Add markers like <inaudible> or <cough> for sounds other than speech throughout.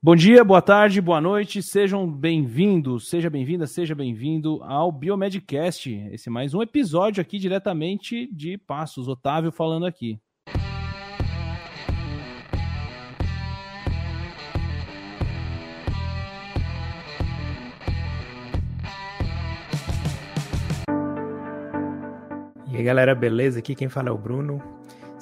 Bom dia, boa tarde, boa noite, sejam bem-vindos, seja bem-vinda, seja bem-vindo ao Biomedcast. Esse é mais um episódio aqui diretamente de Passos, Otávio falando aqui. E aí galera, beleza? Aqui quem fala é o Bruno.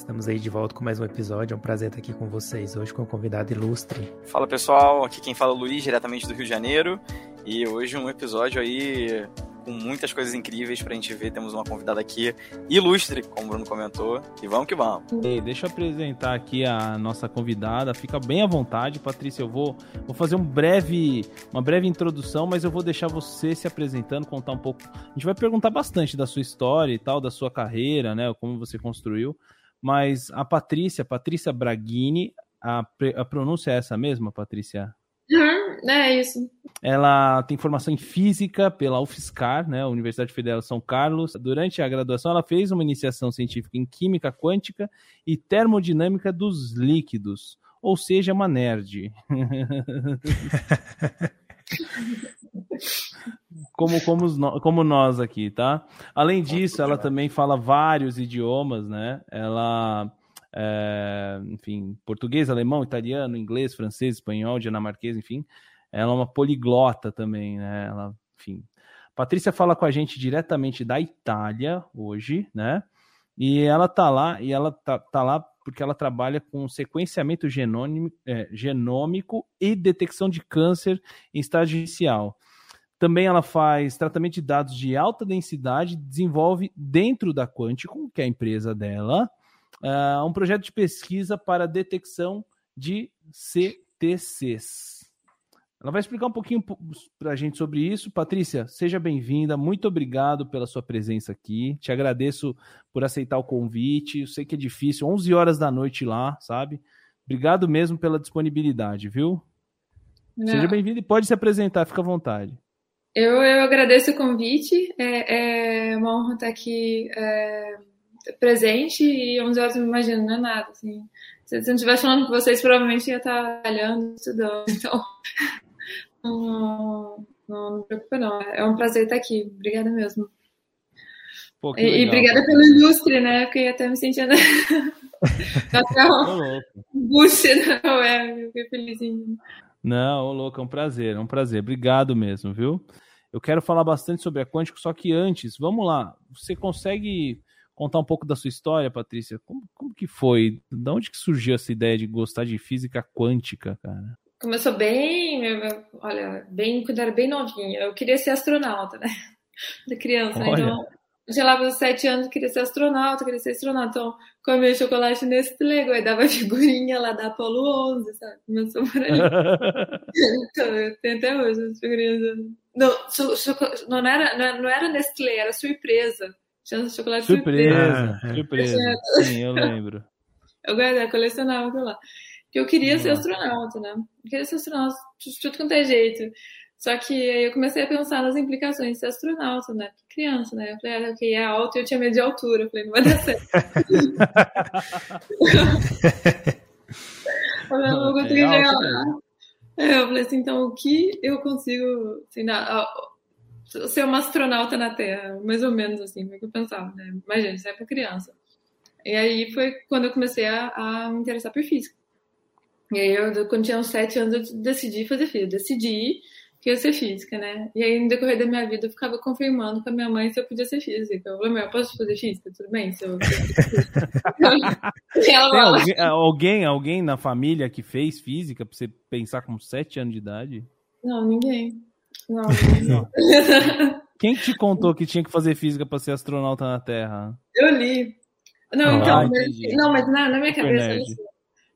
Estamos aí de volta com mais um episódio. É um prazer estar aqui com vocês hoje com um convidado ilustre. Fala pessoal, aqui quem fala é o Luiz, diretamente do Rio de Janeiro. E hoje um episódio aí com muitas coisas incríveis pra gente ver. Temos uma convidada aqui ilustre, como o Bruno comentou. E vamos que vamos. Ei, deixa eu apresentar aqui a nossa convidada. Fica bem à vontade, Patrícia. Eu vou, vou fazer um breve, uma breve introdução, mas eu vou deixar você se apresentando, contar um pouco. A gente vai perguntar bastante da sua história e tal, da sua carreira, né? Como você construiu. Mas a Patrícia, Patrícia Braghini, a, a pronúncia é essa mesma, Patrícia? Uhum, é isso. Ela tem formação em física pela UFSCar, né, Universidade Federal de São Carlos. Durante a graduação, ela fez uma iniciação científica em química quântica e termodinâmica dos líquidos, ou seja, uma nerd. <laughs> como, como, como nós aqui, tá? Além disso, ela também fala vários idiomas, né? Ela, é, enfim, português, alemão, italiano, inglês, francês, espanhol, dinamarquês, enfim. Ela é uma poliglota também, né? Ela, enfim. Patrícia fala com a gente diretamente da Itália hoje, né? E ela tá lá, e ela tá, tá lá porque ela trabalha com sequenciamento genômico, é, genômico e detecção de câncer em estágio inicial. Também ela faz tratamento de dados de alta densidade, desenvolve dentro da Quanticum, que é a empresa dela, uh, um projeto de pesquisa para detecção de CTCs. Ela vai explicar um pouquinho para a gente sobre isso. Patrícia, seja bem-vinda. Muito obrigado pela sua presença aqui. Te agradeço por aceitar o convite. Eu sei que é difícil, 11 horas da noite lá, sabe? Obrigado mesmo pela disponibilidade, viu? Não. Seja bem-vindo e pode se apresentar, fica à vontade. Eu, eu agradeço o convite. É, é uma honra estar aqui é, presente e 11 horas, me imagino, não é nada. Assim. Se eu não estivesse falando com vocês, provavelmente ia estar trabalhando, estudando. <laughs> Então, não, não, não preocupa, não. É um prazer estar aqui. Obrigada mesmo. Pô, e, legal, e, obrigada pelo ilustre, né? Porque eu até me sentindo. até <laughs> um boost na web. Fiquei felizinho. Não, ô louco, é um prazer, é um prazer. Obrigado mesmo, viu? Eu quero falar bastante sobre a Quântico, só que antes, vamos lá. Você consegue contar um pouco da sua história, Patrícia? Como, como que foi? De onde que surgiu essa ideia de gostar de física quântica, cara? começou bem, olha, bem, quando era bem novinha. Eu queria ser astronauta, né? <laughs> Da criança. Olha. Então, já lá pelos sete anos, queria ser astronauta, queria ser astronauta. Então, comia chocolate nesse Lego, aí dava figurinha lá da Apollo 11, sabe? Começou por aí. então, tenho até hoje as figurinhas. Não, não, era, não era Nestlé, era surpresa. Tinha chocolate surpresa. Surpresa, ah, surpresa. Sim, eu lembro. <laughs> Eu guardei, colecionava aquilo lá que eu queria ser astronauta, né? Eu queria ser astronauta de tudo quanto é jeito. Só que aí eu comecei a pensar nas implicações de ser astronauta, né? Criança, né? Eu falei, ah, ok, é alto e eu tinha medo de altura. Eu falei, não vai dar certo. <laughs> <laughs> eu não vou conseguir chegar lá. Eu falei assim, então o que eu consigo, assim, na, ser uma astronauta na Terra? Mais ou menos assim, foi o que eu pensava, né? Imagina, isso é para criança. E aí foi quando eu comecei a, a me interessar por física. E aí, eu, quando tinha uns sete anos, eu decidi fazer física. Decidi que ia ser física, né? E aí, no decorrer da minha vida, eu ficava confirmando com a minha mãe se eu podia ser física. Eu falei, mãe, eu posso fazer física? Tudo bem? Se eu... <laughs> Alguém, alguém, alguém na família que fez física pra você pensar com sete anos de idade? Não, ninguém. Não, <laughs> não. Quem te contou que tinha que fazer física para ser astronauta na Terra? Eu li. Não, ah, então, mas, não, mas na, na minha cabeça,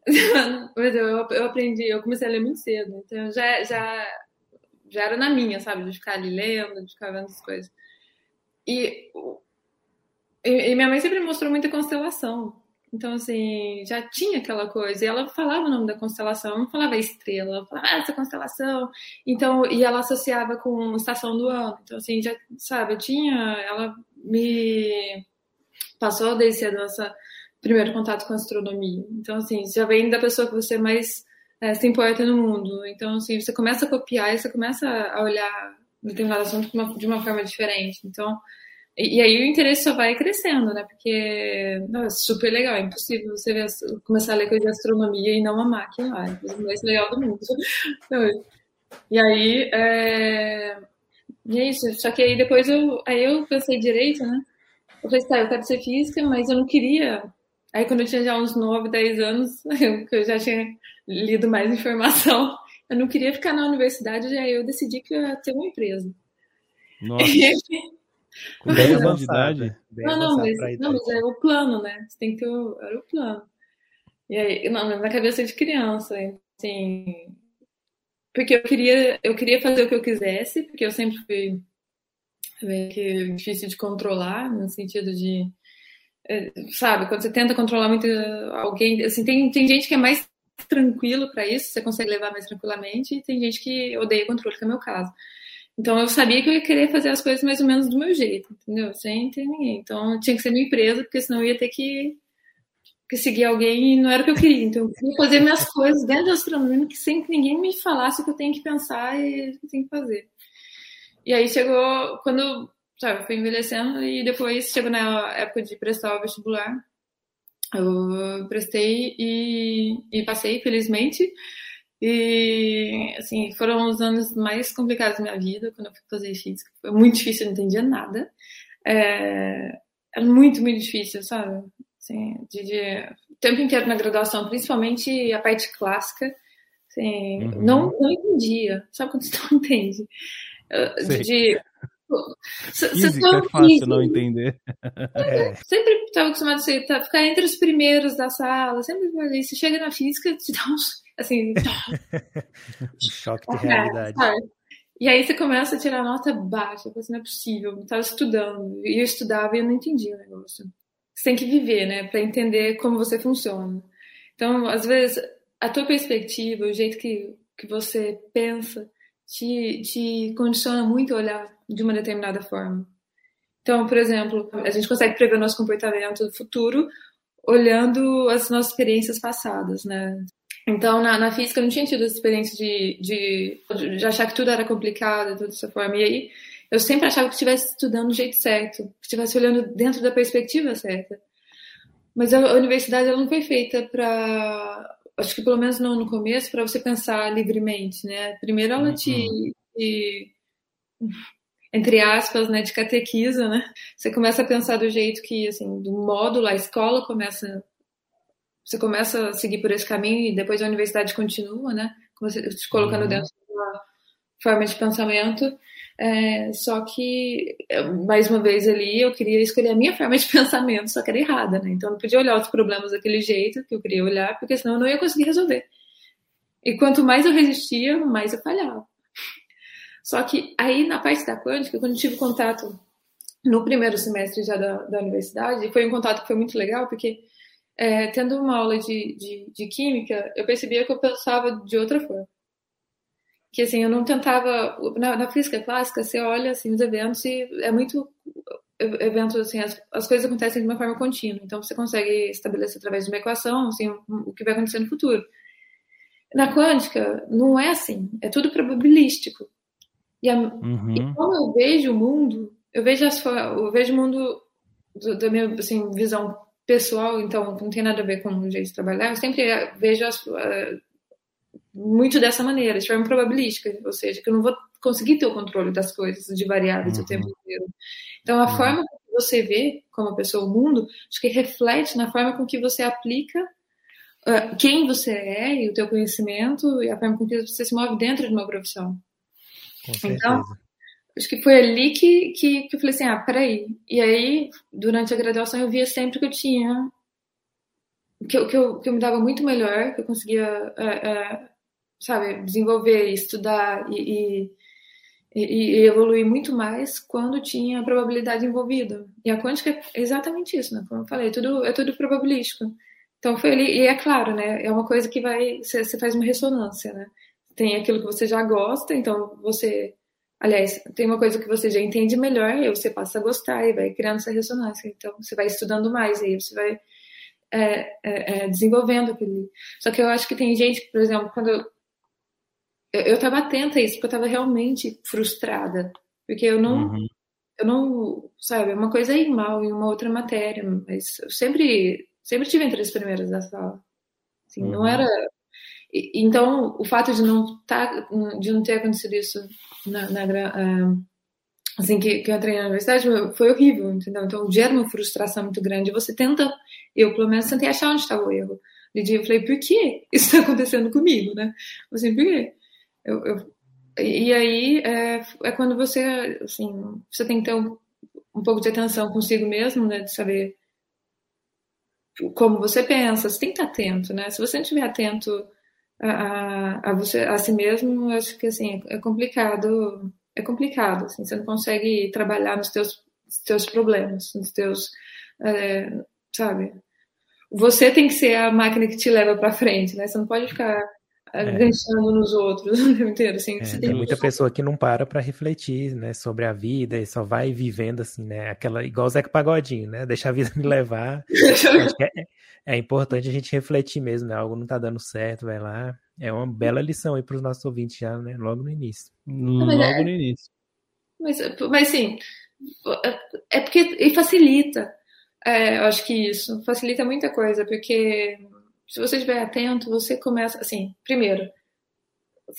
<laughs> Mas eu, eu aprendi, eu comecei a ler muito cedo, então já, já, já era na minha, sabe? De ficar ali lendo, de ficar vendo as coisas. E, e, minha mãe sempre mostrou muita constelação. Então, assim, já tinha aquela coisa. E ela falava o nome da constelação, não falava estrela, ela falava ah, essa constelação. Então, e ela associava com estação do ano. Então, assim, já, sabe, eu tinha. Ela me passou desde cedo essa primeiro contato com a astronomia. Então, assim, já vem da pessoa que você mais é, se no mundo. Então, assim, você começa a copiar e você começa a olhar determinado assunto de uma, de uma forma diferente. Então, e, e, aí o interesse só vai crescendo, né? Porque não, é super legal, é impossível você ver, começar a ler coisa de astronomia e não amar aquilo lá. É coisa mais legal do mundo. <laughs> E aí, é... E é isso. Só que aí depois eu, aí eu pensei direito, né? Eu falei, tá, eu quero ser física, mas eu não queria. Aí quando eu tinha já uns 9, 10 anos, <laughs> eu, eu já tinha lido mais informação, <laughs> eu não queria ficar na universidade, aí eu decidi que eu ia ter uma empresa. Nossa. <laughs> Com 10 anos de idade? Não, não, mas, não, mas é o plano, né? Você tem que ter o, era o plano. E aí, não, na cabeça de criança, assim, porque eu queria, eu queria fazer o que eu quisesse, porque eu sempre fui que difícil de controlar, no sentido de, é, sabe, quando você tenta controlar muito alguém, assim, tem, tem gente que é mais tranquilo para isso, você consegue levar mais tranquilamente, e tem gente que odeia controle, que é o meu caso. Então eu sabia que eu ia querer fazer as coisas mais ou menos do meu jeito, entendeu? Sem ter ninguém. Então tinha que ser minha empresa, porque senão eu ia ter que, que seguir alguém e não era o que eu queria. Então eu queria fazer minhas coisas dentro da astronomia, sem que ninguém me falasse o que eu tenho que pensar e o que eu tenho que fazer. E aí chegou quando, sabe, eu fui envelhecendo e depois chegou na época de prestar o vestibular. Eu prestei e, e passei, felizmente. E, assim, foram os anos mais complicados da minha vida, quando eu fui fazer física. Foi muito difícil, eu não entendia nada. É, era muito, muito difícil, sabe? Assim, de, de, o tempo inteiro na graduação, principalmente a parte clássica, assim, uhum. não, não entendia. Sabe quando você não <laughs> entende? De, de Física é fácil não entender. É. Sempre estava acostumado a tá, ficar entre os primeiros da sala, sempre ali. Você chega na física, te dá uns Assim. <laughs> um choque de <laughs> realidade. E aí você começa a tirar nota baixa, assim, não é possível, eu estava estudando, e eu estudava e eu não entendia o negócio. Você tem que viver, né, para entender como você funciona. Então, às vezes, a tua perspectiva, o jeito que, que você pensa, te, te condiciona muito a olhar de uma determinada forma. Então, por exemplo, a gente consegue prever nosso comportamento no futuro olhando as nossas experiências passadas, né? Então, na, na física, eu não tinha tido essa experiência de, de, de achar que tudo era complicado, de toda essa forma. E aí, eu sempre achava que estivesse estudando do jeito certo, que estivesse olhando dentro da perspectiva certa. Mas a, a universidade ela não foi feita para, acho que pelo menos não no começo, para você pensar livremente, né? Primeiro ela te, uhum. te, entre aspas, né, de catequiza, né? Você começa a pensar do jeito que, assim, do módulo, a escola começa você começa a seguir por esse caminho e depois a universidade continua, né? Te colocando uhum. dentro de uma forma de pensamento. É, só que, mais uma vez ali, eu queria escolher a minha forma de <laughs> pensamento, só que era errada, né? Então eu não podia olhar os problemas daquele jeito que eu queria olhar, porque senão eu não ia conseguir resolver. E quanto mais eu resistia, mais eu falhava. Só que aí, na parte da quântica, quando eu tive contato no primeiro semestre já da, da universidade, foi um contato que foi muito legal, porque é, tendo uma aula de, de, de, química, eu percebia que eu pensava de outra forma. Que assim, eu não tentava. Na, na física clássica, você olha assim, os eventos e é muito. Eventos, assim, as, as coisas acontecem de uma forma contínua. Então, você consegue estabelecer através de uma equação assim, o que vai acontecer no futuro. Na quântica, não é assim. É tudo probabilístico. E, a, uhum. e como eu vejo o mundo, eu vejo, as, eu vejo o mundo do, da minha assim, visão pessoal, então não tem nada a ver com o jeito de trabalhar, eu sempre vejo as, uh, muito dessa maneira, de forma probabilística, ou seja, que eu não vou conseguir ter o controle das coisas, de variáveis uhum. o tempo inteiro. Então, a uhum. forma que você vê como pessoa o mundo, acho que reflete na forma com que você aplica uh, quem você é e o teu conhecimento e a forma com que você se move dentro de uma profissão. Então, acho que foi ali que, que, que eu falei assim, ah, peraí. E aí, durante a graduação, eu via sempre que eu tinha, que eu, que eu, que eu me dava muito melhor, que eu conseguia, é, é, sabe, desenvolver, estudar e, e, e, evoluir muito mais quando tinha probabilidade envolvida. E a quântica é exatamente isso, né? Como eu falei, é tudo, é tudo probabilístico. Então foi ali, e é claro, né? É uma coisa que vai, você faz uma ressonância, né? Tem aquilo que você já gosta, então você Aliás, tem uma coisa que você já entende melhor, e você passa a gostar e vai criando essa ressonância. Então, você vai estudando mais, e aí você vai é, é, é, desenvolvendo aquele. Só que eu acho que tem gente por exemplo, quando eu, eu estava atenta a isso, porque eu estava realmente frustrada, porque eu não, uhum. eu não, sabe, uma coisa é ir mal em uma outra matéria, mas eu sempre, sempre tive entre as primeiras da sala. Assim, uhum. Não era. Então, o fato de não, tá, de não ter acontecido isso na, na, assim que, que eu entrei na universidade foi horrível, entendeu? Então gera uma frustração muito grande. Você tenta, eu pelo menos tentei achar onde estava o erro. De dia eu falei, por que isso está acontecendo comigo, né? Assim, por quê? Eu, eu, e aí é, é, quando você, assim, você tem que ter um, um pouco de atenção consigo mesmo, né? De saber como você pensa, você tem que estar atento, né? Se você não estiver atento a, a, você, a si mesmo, eu acho que, assim, é complicado é complicado, assim, você não consegue trabalhar nos teus, teus problemas, nos teus, é, sabe? Você tem que ser a máquina que te leva para frente, né? Você não pode ficar é. enganchando nos outros <laughs> o tempo inteiro, assim. É, tem, tem muita pessoa que não para para refletir, né, sobre a vida e só vai vivendo assim, né, aquela igual o Zeca Pagodinho, né, deixa a vida <laughs> me levar. é, é importante a gente refletir mesmo, né? Algo não tá dando certo, vai lá, é uma bela lição aí para os nossos ouvintes já, né? Logo no início. Logo é, no início. Mas, mas sim, é porque e facilita. É, eu acho que isso facilita muita coisa, porque se você estiver atento, você começa assim. Primeiro,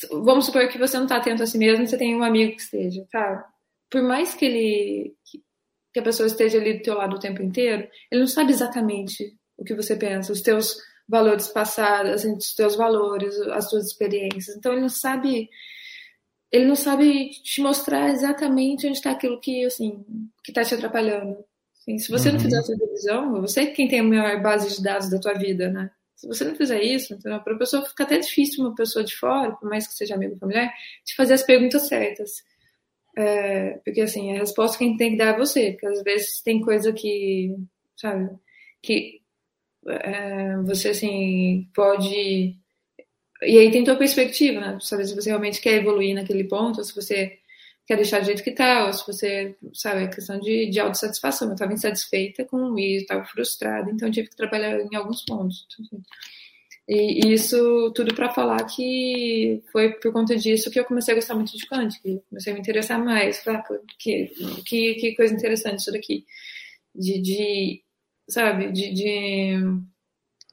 vamos supor que você não está atento a si mesmo, você tem um amigo que esteja, tá? Por mais que ele que a pessoa esteja ali do teu lado o tempo inteiro, ele não sabe exatamente o que você pensa, os teus valores passados, assim, os teus valores, as tuas experiências. Então ele não sabe ele não sabe te mostrar exatamente onde está aquilo que assim que está te atrapalhando. Assim, se você uhum. não fizer essa revisão, você é quem tem a maior base de dados da tua vida, né? Se você não fizer isso, então, para a pessoa fica até difícil uma pessoa de fora, por mais que seja amigo familiar, te fazer as perguntas certas. É, porque assim, a resposta quem tem que dar é você, porque às vezes tem coisa que, sabe, que é, você assim pode e aí tem tua perspectiva, né? Saber se você realmente quer evoluir naquele ponto, ou se você quer deixar do jeito que tá, ou se você, sabe, é questão de, de autossatisfação. Eu estava insatisfeita com isso, estava frustrada, então eu tive que trabalhar em alguns pontos. E, e isso tudo para falar que foi por conta disso que eu comecei a gostar muito de Kant, que comecei a me interessar mais. Falar, que, que, que coisa interessante isso daqui. De, de sabe? De, de,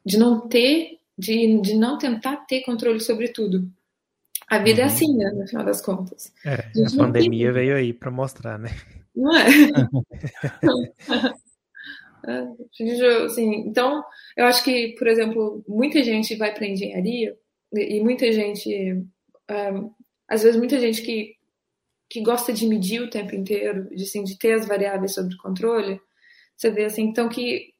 de não ter, de, de não tentar ter controle sobre tudo. A vida é uhum. é assim, né, no final das contas. É, a, a pandemia tem... veio aí para mostrar, né? Não é? <laughs> <laughs> é assim, então, eu acho que, por exemplo, muita gente vai para engenharia e muita gente, um, às vezes, muita gente que, que gosta de medir o tempo inteiro, de, assim, de ter as variáveis sob controle, você vê assim, então que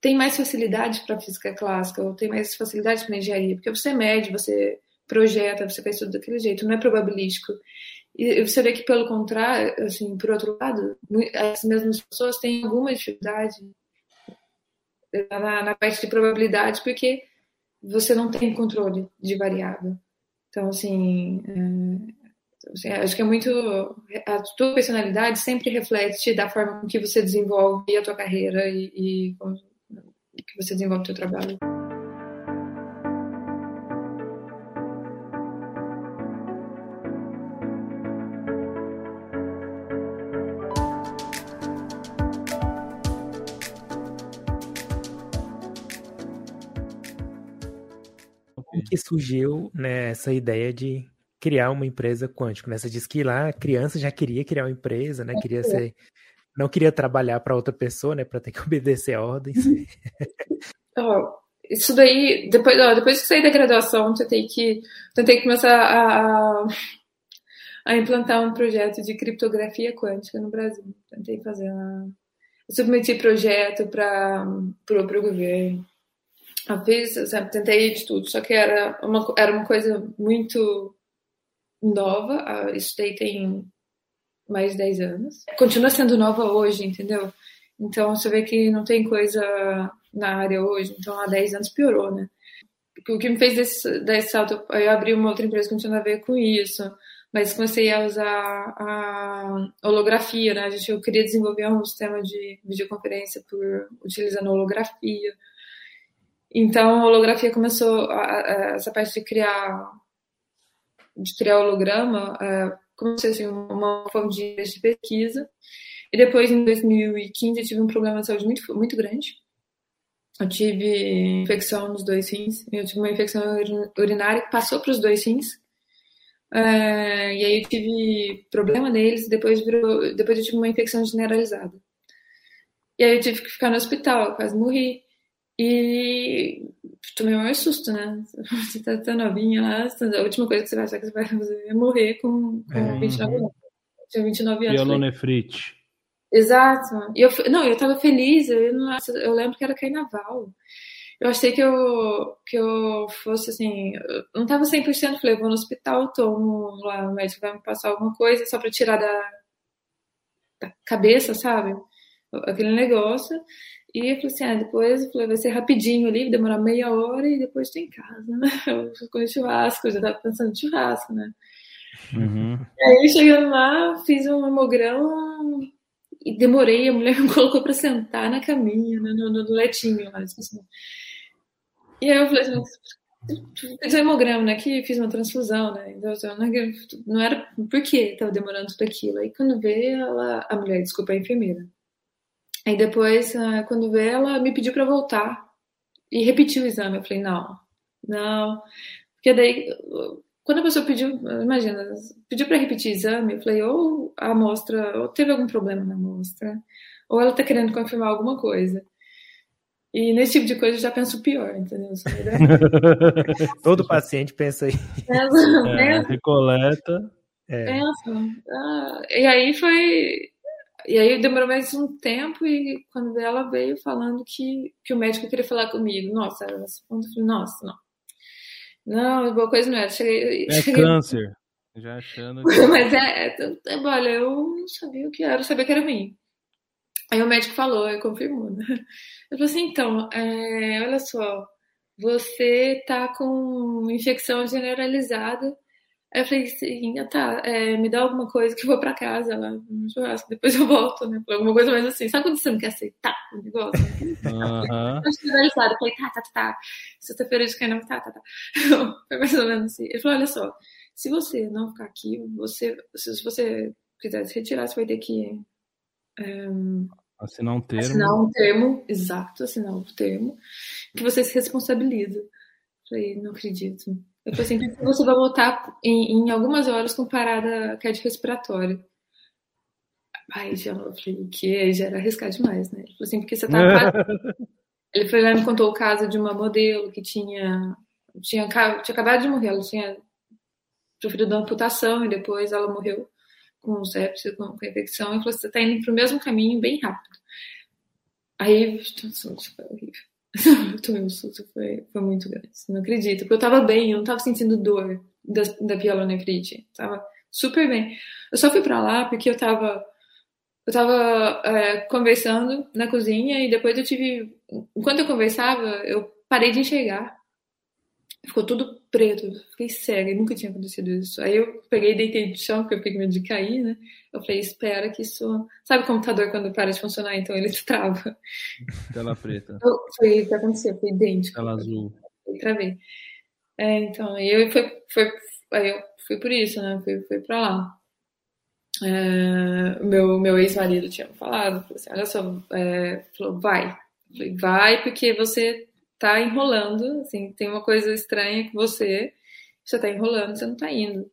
tem mais facilidade para física clássica, ou tem mais facilidade para engenharia, porque você mede, você projeta, você faz tudo daquele jeito, não é probabilístico. E você vê que, pelo contrário, assim, por outro lado, as mesmas pessoas têm alguma dificuldade na, na parte de probabilidade, porque você não tem controle de variável. Então, assim, é, Assim, acho que é muito. A tua personalidade sempre reflete da forma com que você desenvolve a tua carreira e, e que você desenvolve o teu trabalho. Que surgiu né, essa ideia de criar uma empresa quântica. Né? Você disse que lá a criança já queria criar uma empresa, né? Queria ser, não queria trabalhar para outra pessoa, né? Para ter que <laughs> obedecer ordens. oh, isso daí, depois, oh, depois que saí da graduação, tentei que, tentei começar a, a implantar um projeto de criptografia quântica no Brasil. Tentei fazer uma, submeti projeto para o governo. Eu fiz, sabe, tentei de tudo, só que era uma, era uma coisa muito nova, isso daí tem mais de 10 anos. Continua sendo nova hoje, entendeu? Então você vê que não tem coisa na área hoje, então há 10 anos piorou, né? O que me fez desse, desse salto, eu abri uma outra empresa que não tinha a ver com isso, mas comecei a usar a holografia, né? A gente, eu queria desenvolver um sistema de videoconferência por utilizando holografia. Então, a holografia começou, a, a, essa parte de criar, de criar holograma, é, começou assim, uma forma de, pesquisa. E depois, em 2015, eu tive um problema de saúde muito, muito grande. Eu tive infecção nos dois rins. Eu tive uma infecção urinária que passou para os dois rins. É, e aí eu tive problema neles. Depois, depois eu tive uma infecção generalizada. E aí eu tive que ficar no hospital, quase morri. E tomei o maior susto, né? <laughs> Você tá tão novinha lá, a última coisa que você vai achar que você vai fazer é morrer com, com é, 29 anos. Tinha 29 anos. Pielonefrite. Exato. E eu, não, eu tava feliz, eu, não, eu lembro que era carnaval. Eu achei que eu, que eu fosse assim, eu não tava 100%, falei, vou no hospital, tomo lá, o médico vai me passar alguma coisa só pra tirar da, da cabeça, sabe? Aquele negócio. E eu falei assim, ah, depois eu falei, vai ser rapidinho ali, demorar meia hora e depois tô em casa, né? <laughs> Eu com churrasco, eu já tava pensando em churrasco, né? Uhum. Aí chegando lá, fiz um hemograma e demorei, a mulher <laughs> me colocou pra sentar na caminha, né, no, no letinho lá, assim. E aí eu falei assim, fiz um hemograma, né, que fiz uma transfusão, né, então não, não era por que tava demorando tudo aquilo. Aí quando vê, ela, a mulher, desculpa, a enfermeira, Aí depois, ah, quando vê, ela me pediu para voltar e repetiu o exame. Eu falei, não, não. Porque daí, quando a pessoa pediu, imagina, pediu para repetir o exame, eu falei, ou a amostra, ou teve algum problema na amostra, ou ela tá querendo confirmar alguma coisa. E nesse tipo de coisa eu já penso pior, entendeu? <laughs> Todo paciente pensa aí. Pensa, é, recoleta. É. Pensa. Ah, e aí foi e aí demorou mais um tempo e quando ela veio falando que, que o médico queria falar comigo. Nossa, eu falei, nossa, não. Não, boa coisa não era. Cheguei, é cheguei... câncer. Já achando <laughs> que... Mas é, é, é, olha, eu não sabia o que era, eu sabia que era ruim. Aí o médico falou, e confirmou, né? Eu falei assim, então, é, olha só, você tá com infecção generalizada Aí eu falei assim, ah, tá, é, me dá alguma coisa que eu vou pra casa lá churrasco, depois eu volto, né? Alguma coisa mais assim. Sabe quando você não quer aceitar o negócio? Uhum. Eu finalizado, falei, tá, tá, tá, tá. Sexta-feira de carnaval, tá, tá, tá. <laughs> Foi mais ou menos assim. Ele falou, olha só, se você não ficar aqui, você, se você quiser se retirar, você vai ter que é, assinar um termo. Assinar um termo, exato, assinar um termo, que você se responsabiliza. Eu falei, não acredito. Eu falei assim, você vai voltar em, em algumas horas com parada cardiorrespiratória. Aí já eu falei, o que? Já era arriscar demais, né? Ele falou assim, porque você tá. <laughs> Ele foi lá e me contou o caso de uma modelo que tinha, tinha, tinha acabado de morrer, ela tinha sofrido uma amputação e depois ela morreu com sepsis, com, com infecção. E falou: você tá indo pro mesmo caminho bem rápido. Aí, nossa, foi horrível. <laughs> susto, foi, foi muito grande. Não acredito. Porque eu tava bem, eu não tava sentindo dor da, da pielonefrite. Tava super bem. Eu só fui pra lá porque eu tava. Eu tava é, conversando na cozinha e depois eu tive. Enquanto eu conversava, eu parei de enxergar. Ficou tudo preto, fiquei cega, nunca tinha acontecido isso. Aí eu peguei e deitei no chão, porque eu fiquei com medo de cair, né? Eu falei, espera que isso. Sabe o computador quando para de funcionar, então ele <laughs> trava. Tela preta. Eu, foi o que aconteceu, foi idêntico. Tela azul. Eu travei. É, então, aí eu foi, foi, aí eu fui por isso, né? Fui, fui pra lá. É, meu meu ex-marido tinha falado, falou assim, olha só, é, falou, vai. falei, vai, porque você tá enrolando, assim, tem uma coisa estranha que você, você tá enrolando, você não tá indo.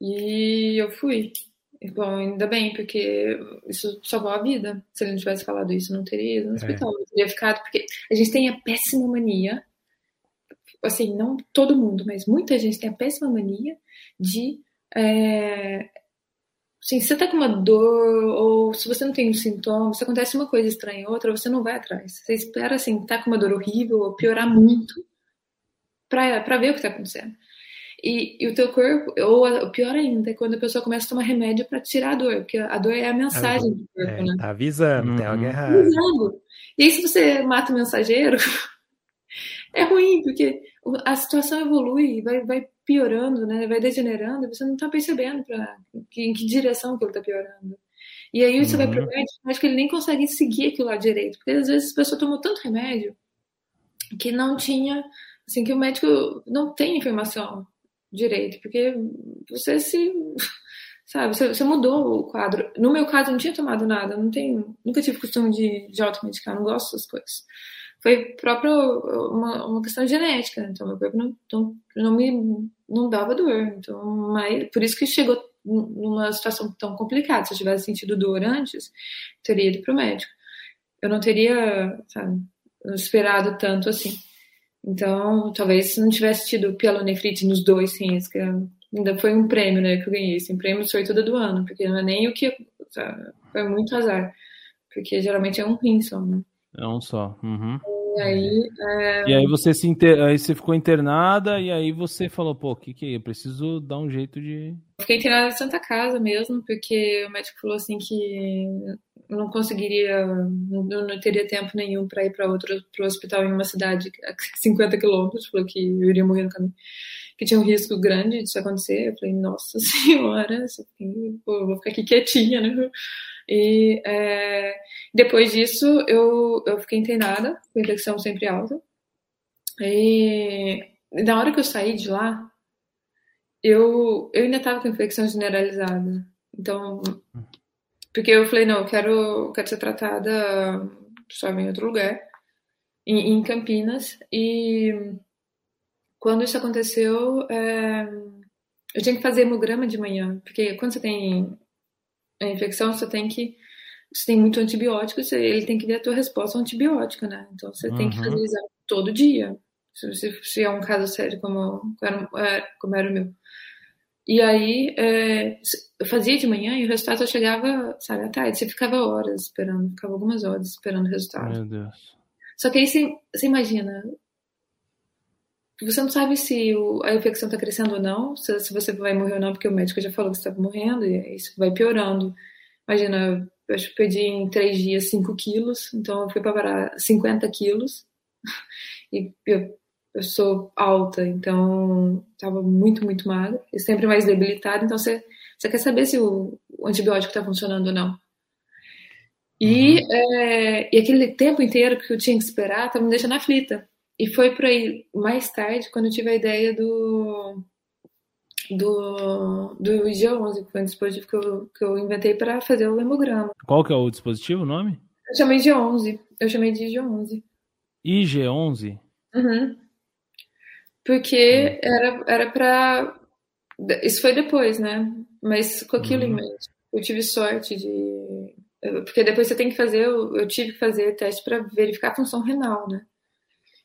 E eu fui. Bom, ainda bem, porque isso salvou a vida. Se ele não tivesse falado isso, não teria ido no é. hospital. Eu teria ficado, porque a gente tem a péssima mania, assim, não todo mundo, mas muita gente tem a péssima mania de é, Assim, se você tá com uma dor, ou se você não tem um sintoma, se acontece uma coisa estranha outra, você não vai atrás. Você espera, assim, tá com uma dor horrível ou piorar muito pra, pra ver o que tá acontecendo. E, e o teu corpo, ou o pior ainda, é quando a pessoa começa a tomar remédio para tirar a dor, porque a dor é a mensagem do corpo, é, né? Tá avisando, uhum. tem algo errado. Avisando. E aí, se você mata o mensageiro, <laughs> é ruim, porque a situação evolui, vai, vai piorando, né? Vai degenerando, você não está percebendo para que, em que direção que ele está piorando. E aí você uhum. vai pro médico, acho que ele nem consegue seguir aquilo lá direito, porque às vezes a pessoa tomou tanto remédio que não tinha, assim, que o médico não tem informação direito, porque você se, sabe, você, você mudou o quadro. No meu caso, eu não tinha tomado nada, não tenho, nunca tive costume de, de automedicar, não gosto dessas coisas. Foi próprio uma, uma questão genética, né? então meu corpo não, não, não me não dava dor, então, mas por isso que chegou numa situação tão complicada. Se eu tivesse sentido dor antes, teria ido para o médico. Eu não teria, sabe, esperado tanto assim. Então, talvez se não tivesse tido pielonefrite nos dois rins, que ainda foi um prêmio, né, que eu ganhei, assim, prêmio de sortuda do ano, porque não é nem o que, sabe, foi muito azar, porque geralmente é um rim só, né. É um só. Uhum. E aí, é... e aí você se inter... aí você ficou internada e aí você falou, pô, o que que é? Eu preciso dar um jeito de. Fiquei internada em Santa Casa mesmo, porque o médico falou assim que eu não conseguiria, não, não teria tempo nenhum para ir para outro pro hospital em uma cidade <laughs> a 50 quilômetros, falou que eu iria morrer no caminho, que tinha um risco grande disso acontecer. Eu falei, nossa <laughs> senhora, pô, vou ficar aqui quietinha, né? E é, depois disso, eu, eu fiquei internada, com infecção sempre alta. E na hora que eu saí de lá, eu, eu ainda estava com infecção generalizada. Então, porque eu falei, não, eu quero, quero ser tratada, sabe, em outro lugar, em, em Campinas. E quando isso aconteceu, é, eu tinha que fazer hemograma de manhã, porque quando você tem a infecção, você tem que. Você tem muito antibiótico, você, ele tem que ver a tua resposta ao antibiótico, né? Então você uhum. tem que fazer uhum. exame todo dia. Se, se, se, é um caso sério como, é, como era o meu. E aí é, eu fazia de manhã e o resultado só chegava, sabe, à tarde. Você ficava horas esperando, ficava algumas horas esperando o resultado. Meu Deus. Só que aí você, você imagina, você não sabe se o, a infecção está crescendo ou não, se, se, você vai morrer ou não, porque o médico já falou que você está morrendo e isso vai piorando. Imagina, eu acho que perdi em três dias 5 quilos, então eu fui para parar 50 quilos. <laughs> E eu, eu sou alta, então estava muito, muito magra e sempre mais debilitada. Então você, você quer saber se o, o antibiótico está funcionando ou não. E, uhum. é, e aquele tempo inteiro que eu tinha que esperar estava me deixando aflita. E foi por aí, mais tarde, quando eu tive a ideia do do, do IG11, que foi um dispositivo que eu, que eu inventei para fazer o hemograma. Qual que é o dispositivo, o nome? Eu chamei de 11. Eu chamei de IG11. IG11? Uhum. Porque hum. era, era para... Isso foi depois, né? Mas com aquilo uhum. em mente. Eu tive sorte de... Porque depois você tem que fazer... Eu tive que fazer teste para verificar a função renal, né?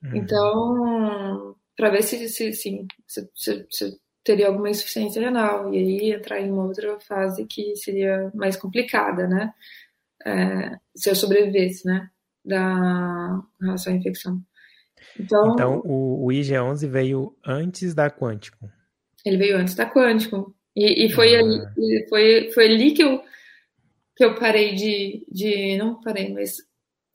Uhum. Então, para ver se, se, se, se, se teria alguma insuficiência renal, e aí entrar em uma outra fase que seria mais complicada, né? É, se eu sobrevivesse, né? Da relação à infecção. Então, então o, o IG11 veio antes da Quântico. Ele veio antes da Quântico. E, e foi, ah. ali, foi, foi ali que eu, que eu parei de, de. Não parei, mas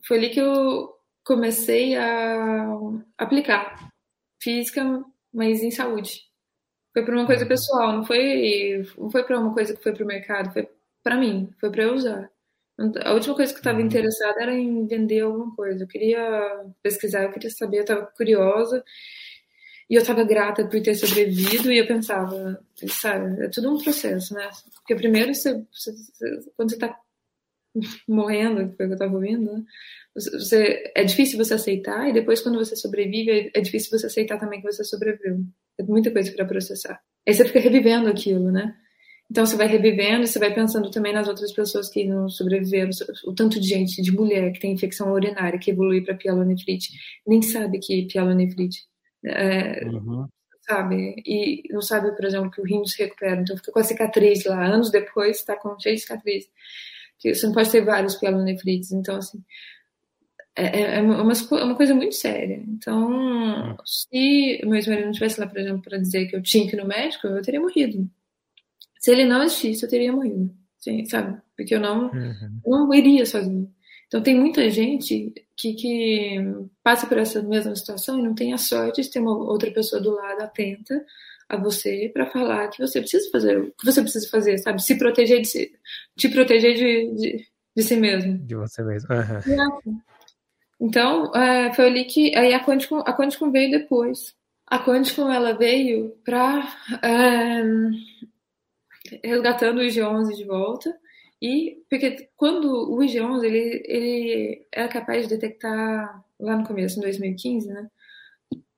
foi ali que eu comecei a aplicar física, mas em saúde. Foi para uma coisa uhum. pessoal, não foi, não foi para uma coisa que foi para o mercado, foi para mim, foi para eu usar. A última coisa que eu estava uhum. interessada era em vender alguma coisa. Eu queria pesquisar, eu queria saber, eu estava curiosa. E eu estava grata por ter sobrevivido e eu pensava, sabe, é tudo um processo, né? Porque primeiro, você, você, quando você está <laughs> morrendo, que foi o que eu estava ouvindo, né? Você, é difícil você aceitar, e depois, quando você sobrevive, é difícil você aceitar também que você sobreviveu. É muita coisa para processar. Aí você fica revivendo aquilo, né? Então você vai revivendo e você vai pensando também nas outras pessoas que não sobreviveram, o tanto de gente, de mulher que tem infecção urinária, que evolui para pielonefrite, nem sabe que pielonefrite. É, uhum. Sabe? E não sabe, por exemplo, que o rim se recupera. Então fica com a cicatriz lá, anos depois, está com cheio de cicatriz. Você não pode ter vários pielonefrites. Então, assim, é, é, é, uma, é uma coisa muito séria. Então, se meu ex-marido não estivesse lá, por exemplo, para dizer que eu tinha que ir no médico, eu teria morrido. Se ele não existisse, eu teria morrido. Sim, sabe? Porque eu não, uhum. não iria sozinho. Então, tem muita gente que, que passa por essa mesma situação e não tem a sorte de ter uma outra pessoa do lado atenta a você para falar que você precisa fazer o que você precisa fazer, sabe? Se proteger de si, te proteger de, de, de si mesmo. De você mesmo. Uhum. Então, é, foi ali que aí a Quanticum, a Quanticum veio depois. A Quanticum ela veio para é, resgatando o IG11 de volta e porque quando o IG11 ele, ele era capaz de detectar lá no começo, em 2015, né?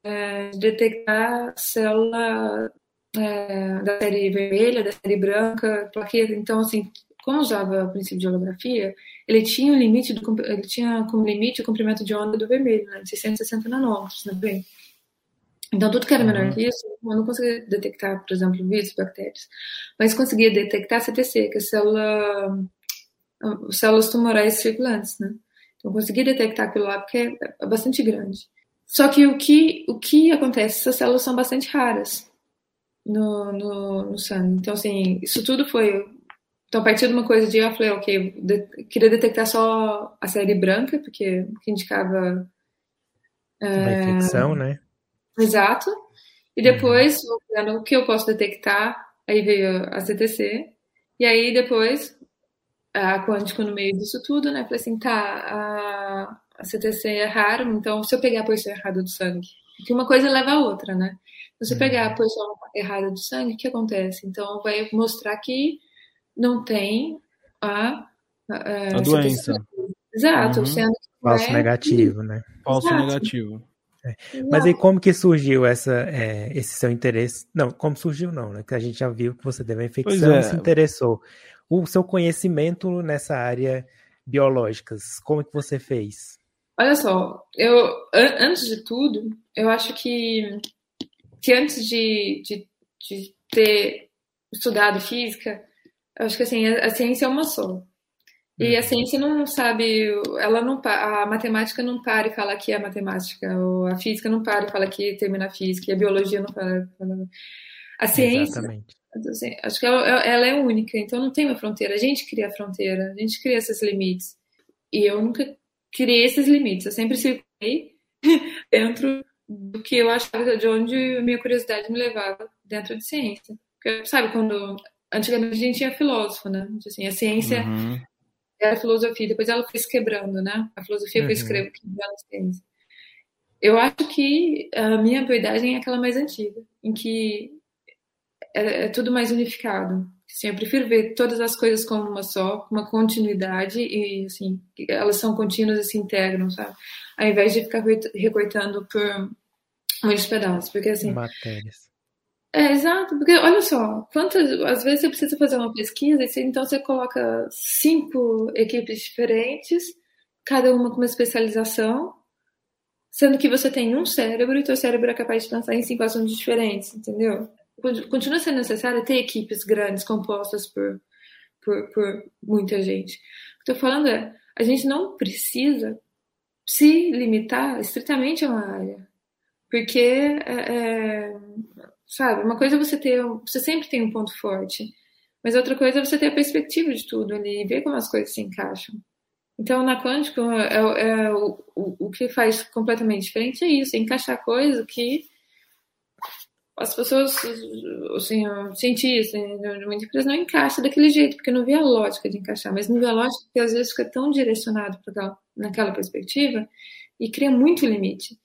É, detectar célula é, da série vermelha, da série branca, plaqueta. Então, assim, como usava o princípio de holografia, ele tinha um limite do, ele tinha como limite o comprimento de onda do vermelho, né, de 660 nanômetros, né, Então, tudo que era menor uhum. que isso, eu não conseguia detectar, por exemplo, vírus, bactérias, mas conseguia detectar CTC, que é célula, células tumorais circulantes, né? Então, eu consegui detectar aquilo lá porque é bastante grande. Só que o que, o que acontece? Essas células são bastante raras no, no, no sangue. Então, assim, isso tudo foi. Então, a partir de uma coisa de eu falei, ok, de, queria detectar só a série branca, porque que indicava. É, infecção, né? Exato. E depois, uhum. o que eu posso detectar, aí veio a CTC. E aí depois, a quântico no meio disso tudo, né? Falei assim, tá, a, a CTC é raro, então se eu pegar a posição errada do sangue, que uma coisa leva a outra, né? Se você pegar a uhum. posição errada do sangue, o que acontece? Então, vai mostrar que não tem a, a, a doença. Exato, uhum. sendo falso é... negativo, né? Falso Exato. negativo. É. Mas aí como que surgiu essa, é, esse seu interesse? Não, como surgiu não, né? Que a gente já viu que você teve uma infecção e é. se interessou. O seu conhecimento nessa área biológica, como que você fez? Olha só, eu antes de tudo, eu acho que que antes de, de, de ter estudado física, eu acho que assim, a, a ciência é uma só. E a uhum. ciência não sabe, ela não a matemática não para e fala que é matemática, ou a física não para e fala que termina a física, e a biologia não para. A ciência, assim, acho que ela, ela, é única, então não tem uma fronteira. A gente cria a fronteira, a gente cria esses limites. E eu nunca criei esses limites, eu sempre circulei <laughs> dentro do que eu achava, de onde a minha curiosidade me levava dentro de ciência. Porque, sabe, quando antigamente a gente tinha filósofo, né? Assim, a ciência uhum. era a filosofia, depois ela foi se quebrando, né? A filosofia uhum. foi se quebrando a ciência. Eu acho que a minha abordagem é aquela mais antiga, em que é, é tudo mais unificado. Assim, eu prefiro ver todas as coisas como uma só, uma continuidade e assim, elas são contínuas e se integram, sabe? Ao invés de ficar recortando por muitos pedaços, porque assim. Matérias. É, exato, porque olha só, quantas, às vezes você precisa fazer uma pesquisa e então você coloca cinco equipes diferentes, cada uma com uma especialização, sendo que você tem um cérebro e seu cérebro é capaz de pensar em cinco assuntos diferentes, entendeu? Continua sendo necessário ter equipes grandes compostas por, por, por muita gente. O que eu estou falando é, a gente não precisa se limitar estritamente a uma área. Porque, é, é, sabe, uma coisa é você ter, você sempre tem um ponto forte, mas outra coisa é você ter a perspectiva de tudo ali, ver como as coisas se encaixam. Então, na quântica, é, é o, o, o que faz completamente diferente é isso, é encaixar coisa que as pessoas, assim, cientistas de uma empresa não encaixa daquele jeito, porque não vê a lógica de encaixar, mas não vê a lógica porque às vezes fica tão direcionado naquela perspectiva e cria muito limite.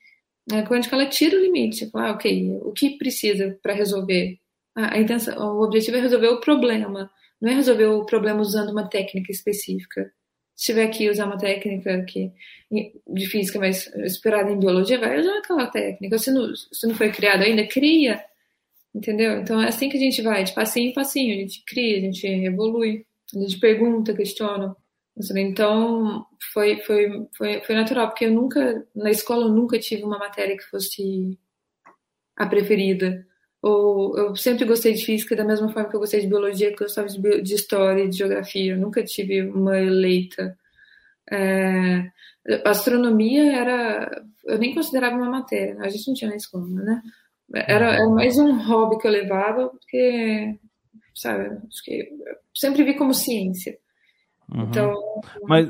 A quântica ela tira o limite, fala, ah, ok, o que precisa para resolver? A intenção, o objetivo é resolver o problema, não é resolver o problema usando uma técnica específica. Se tiver que usar uma técnica que, de física, mas inspirada em biologia, vai usar aquela técnica. Se não, se não foi criado ainda, cria. Entendeu? Então é assim que a gente vai, de passinho em passinho. A gente cria, a gente evolui, a gente pergunta, questiona. Então foi, foi, foi, foi natural, porque eu nunca, na escola, eu nunca tive uma matéria que fosse a preferida. Ou eu sempre gostei de física da mesma forma que eu gostei de biologia, que eu gostava de, de história e de geografia. Eu nunca tive uma eleita. É, astronomia era. Eu nem considerava uma matéria, a gente não tinha na escola, né? Era, era mais um hobby que eu levava, porque, sabe, acho que sempre vi como ciência. Uhum. Então. Mas,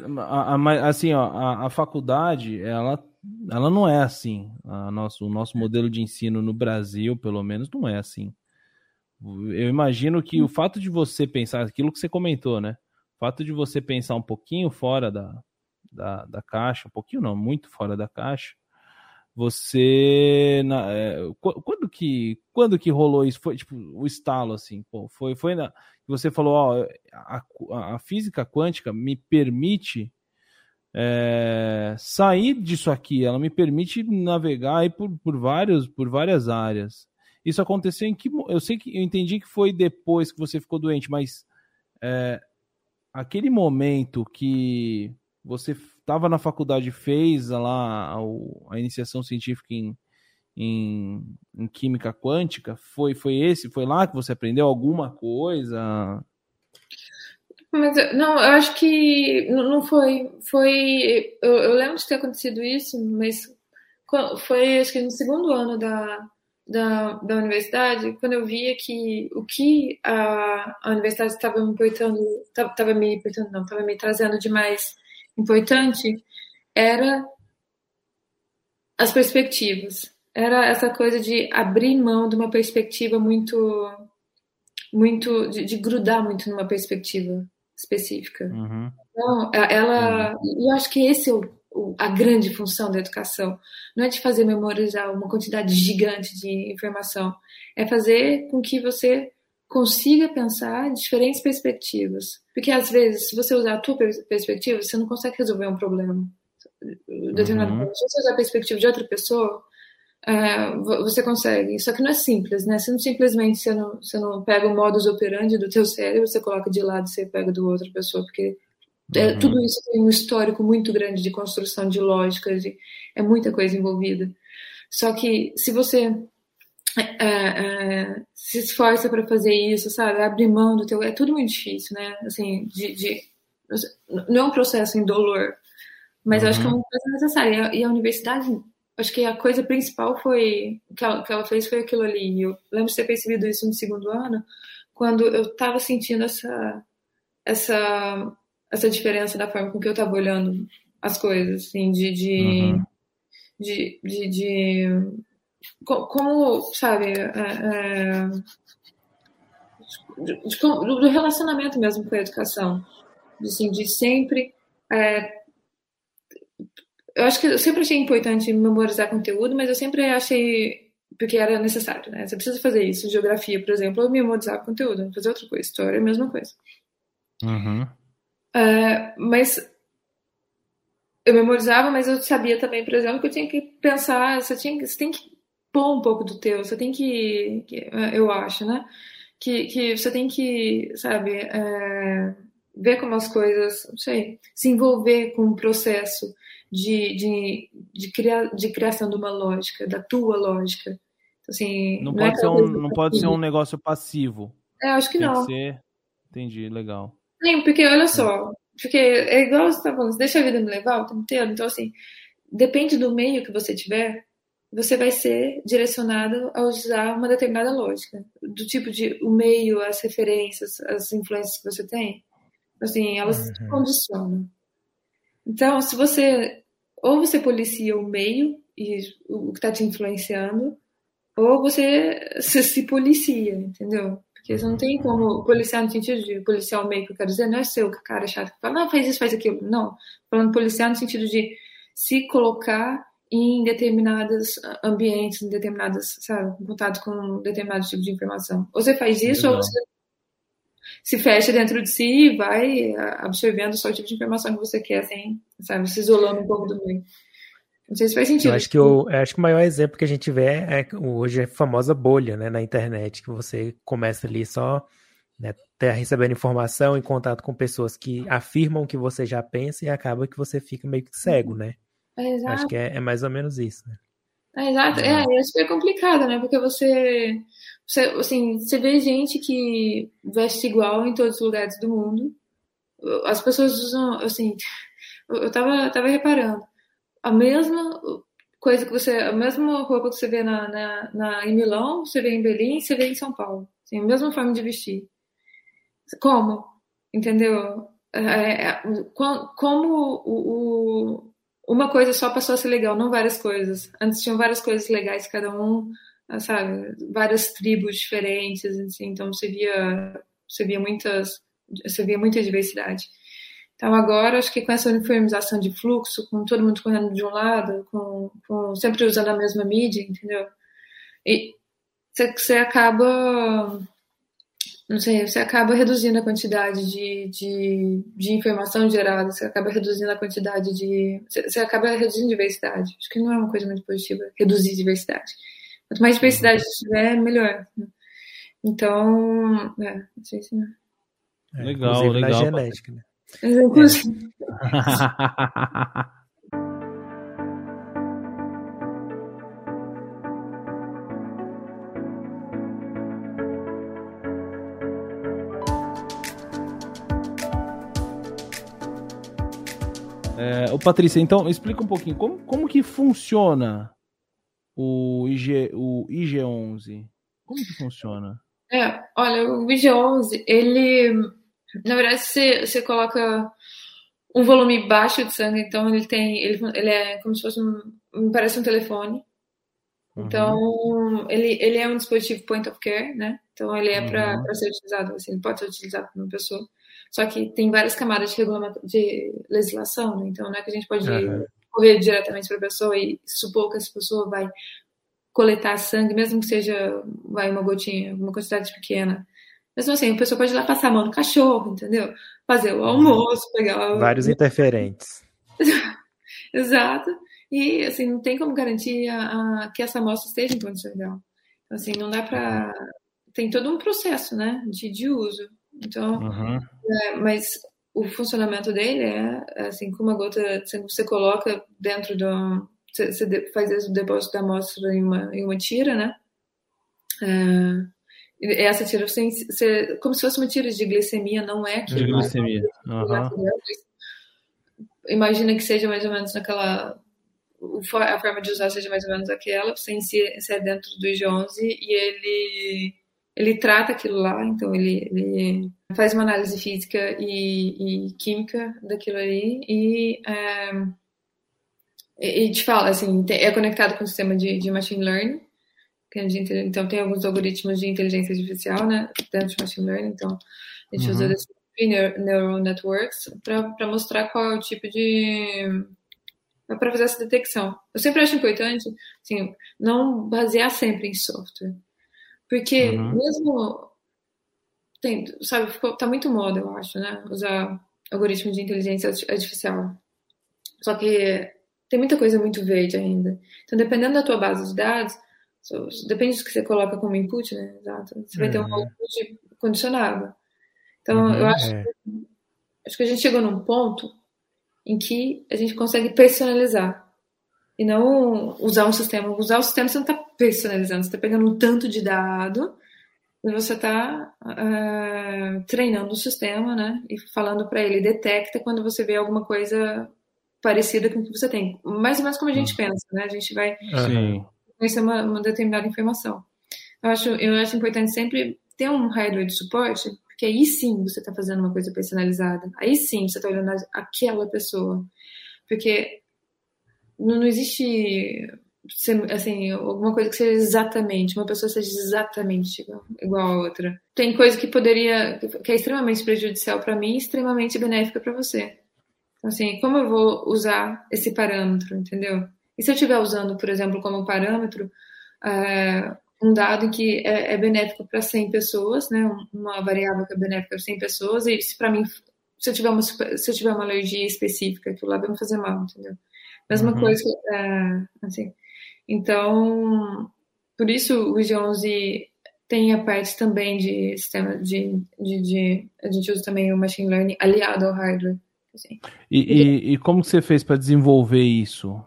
assim, ó, a, a faculdade, ela ela não é assim. A nosso, o nosso modelo de ensino no Brasil, pelo menos, não é assim. Eu imagino que o fato de você pensar aquilo que você comentou, né? O fato de você pensar um pouquinho fora da, da, da caixa, um pouquinho não, muito fora da caixa, você na, é, quando que quando que rolou isso foi tipo o estalo assim pô, foi foi na, você falou ó, a, a, física quântica me permite é, sair disso aqui ela me permite navegar aí por, por vários por várias áreas isso aconteceu em que eu sei que eu entendi que foi depois que você ficou doente mas é, aquele momento que você estava na faculdade fez lá a, a iniciação científica em, em, em, química quântica, foi, foi esse? Foi lá que você aprendeu alguma coisa? Mas, não, eu acho que não foi. Foi. Eu, eu lembro de ter acontecido isso, mas foi acho que no segundo ano da, da, da universidade, quando eu via que o que a, a universidade estava me portando, estava me portando, não, estava me trazendo de mais importante era as perspectivas. Era essa coisa de abrir mão de uma perspectiva muito. muito de, de grudar muito numa perspectiva específica. Uhum. Então, ela. Uhum. Eu acho que esse é o, o, a grande função da educação. Não é de fazer memorizar uma quantidade gigante de informação. É fazer com que você consiga pensar diferentes perspectivas. Porque às vezes, se você usar a tua perspectiva, você não consegue resolver um problema. Determinado uhum. Se você usar a perspectiva de outra pessoa, é, você consegue. Só que não é simples, né? Você não simplesmente você não, você não pega o modus operandi do teu cérebro, você coloca de lado e você pega do outra pessoa, porque é, uhum. tudo isso tem um histórico muito grande de construção de lógica, de, é muita coisa envolvida. Só que se você é, é, se esforça para fazer isso, sabe? Abrir mão do teu. É tudo muito difícil, né? Assim, de, de não é um processo indolor, mas uhum. acho que é uma coisa necessária. E a, universidade, acho que a coisa principal foi que ela, que ela fez foi aquilo ali. Eu lembro de ter percebido isso no segundo ano, quando eu estava sentindo essa essa essa diferença da forma com que eu estava olhando as coisas, assim, de, de, uhum. de, de, de como, sabe, é, é, de, do relacionamento mesmo com a educação. Assim, de sempre. É, eu acho que eu sempre achei importante memorizar conteúdo, mas eu sempre achei. Porque era necessário, né? Você precisa fazer isso. Geografia, por exemplo, eu memorizava conteúdo, fazer outra coisa. História, a mesma coisa. Uhum. É, mas eu memorizava, mas eu sabia também, por exemplo, que eu tinha que pensar, você, tinha, você tem que pôr um pouco do teu, você tem que, que eu acho, né? Que, que você tem que, sabe, é, ver como as coisas, não sei, se envolver com o processo de, de, de, criar, de criação de uma lógica, da tua lógica. Assim, não, não pode, é ser um, não pode ser um negócio passivo. É, acho que tem não. Que ser... Entendi, legal. Sim, porque olha só, porque é igual você tá falando, deixa a vida me levar o tempo inteiro, então assim, depende do meio que você tiver, você vai ser direcionado a usar uma determinada lógica, do tipo de o meio, as referências, as influências que você tem, assim, elas uhum. te condicionam. Então, se você ou você policia o meio e o que está te influenciando, ou você se, se, policia, entendeu? Porque você não tem como policiar no sentido de policiar o meio que eu quero dizer, não é seu que cara chato que fala, não, faz isso, faz aquilo. Não, falando policiar no sentido de se colocar em determinados ambientes, em determinadas, sabe, em contato com determinado tipo de informação. Ou você faz isso, ou você se fecha dentro de si e vai absorvendo só o tipo de informação que você quer, assim, sabe, se isolando um pouco do meio. Não sei se faz sentido. Eu acho que o, acho que o maior exemplo que a gente vê é hoje é a famosa bolha, né, na internet, que você começa ali só né, tá recebendo informação em contato com pessoas que afirmam que você já pensa e acaba que você fica meio que cego, né? Exato. Acho que é, é, mais ou menos isso, né? É, exato, é, é super complicado, né? Porque você, você, assim, você vê gente que veste igual em todos os lugares do mundo. As pessoas usam, assim, eu tava, tava reparando, a mesma coisa que você, a mesma roupa que você vê na, na, na em Milão, você vê em Berlim, você vê em São Paulo. Assim, a mesma forma de vestir. Como? Entendeu? É, é, como o, o uma coisa só passou a ser legal, não várias coisas. Antes tinham várias coisas legais, cada um, sabe, várias tribos diferentes, assim, então você via, você via muitas, você via muita diversidade. Então agora, acho que com essa uniformização de fluxo, com todo mundo correndo de um lado, com, com sempre usando a mesma mídia, entendeu? E você acaba não sei, você acaba reduzindo a quantidade de, de, de informação gerada, você acaba reduzindo a quantidade de. Você acaba reduzindo diversidade. Acho que não é uma coisa muito positiva, reduzir diversidade. Quanto mais diversidade tiver, melhor. Então, é, não sei se. É, legal, legal. Na genética, né? Inclusive. É. <laughs> É, ô Patrícia, então explica um pouquinho como, como que funciona o, IG, o IG11. Como que funciona? É, olha, o IG11, ele, na verdade, você, você coloca um volume baixo de sangue, então ele tem, ele, ele é como se fosse um, parece um telefone. Uhum. Então, ele, ele é um dispositivo point of care, né? Então, ele é uhum. para ser utilizado, assim, pode ser utilizado por uma pessoa. Só que tem várias camadas de, de legislação, né? então não é que a gente pode uhum. Correr diretamente para a pessoa e supor que essa pessoa vai coletar sangue, mesmo que seja vai uma gotinha, uma quantidade pequena. Mesmo assim, a pessoa pode ir lá passar a mão no cachorro, entendeu? Fazer o uhum. almoço, pegar. Vários interferentes. <laughs> Exato. E, assim, não tem como garantir a, a, que essa amostra esteja em condição ideal. Então, assim, não dá para. Tem todo um processo, né, de, de uso. Então, uhum. é, mas o funcionamento dele é assim, com uma gota, você coloca dentro do, você, você faz o depósito da amostra em uma, em uma tira, né? É, essa tira, você, você, como se fosse uma tira de glicemia, não é? Que de glicemia. Uhum. Imagina que seja mais ou menos naquela a forma de usar seja mais ou menos aquela, você insere dentro do IG11 e ele ele trata aquilo lá, então ele, ele faz uma análise física e, e química daquilo ali e, é, e te fala, assim, é conectado com o sistema de, de machine learning, é então tem alguns algoritmos de inteligência artificial, né, dentro de machine learning, então a gente uhum. usa desses neural networks para mostrar qual é o tipo de para fazer essa detecção. Eu sempre acho importante, assim, não basear sempre em software. Porque uhum. mesmo. Tem, sabe, ficou, tá muito moda, eu acho, né? Usar algoritmo de inteligência artificial. Só que tem muita coisa muito verde ainda. Então, dependendo da tua base de dados, depende do que você coloca como input, né? Exato. Você vai ter um uhum. output condicionado. Então, uhum, eu acho, é. acho que a gente chegou num ponto em que a gente consegue personalizar. E não usar um sistema. Usar o sistema você não está personalizando, você está pegando um tanto de dado e você está uh, eh, treinando o sistema, né? E falando para ele, detecta quando você vê alguma coisa parecida com o que você tem. Mais ou menos como a gente uhum. pensa, né? A gente vai Sim. conhecer uma, uma, determinada informação. Eu acho, eu acho importante sempre ter um hardware de suporte, porque aí sim você está fazendo uma coisa personalizada. Aí sim você está olhando aquela pessoa. Porque não, não existe assim, alguma coisa que seja exatamente, uma pessoa seja exatamente igual, igual a outra. Tem coisa que poderia, que é extremamente prejudicial para mim e extremamente benéfica para você. Então, assim, como eu vou usar esse parâmetro, entendeu? E se eu estiver usando, por exemplo, como parâmetro, é, um dado que é, é benéfico para 100 pessoas, né? Uma variável que é benéfica para 100 pessoas, e se para mim, se eu tiver uma, se eu tiver uma alergia específica, aquilo lá vai me fazer mal, entendeu? Mesma uhum. coisa, é, assim. Então, por isso o IG11 tem a parte também de sistema de, de, de, a gente usa também o machine learning aliado ao hardware. Assim. E, e, e, como você fez para desenvolver isso?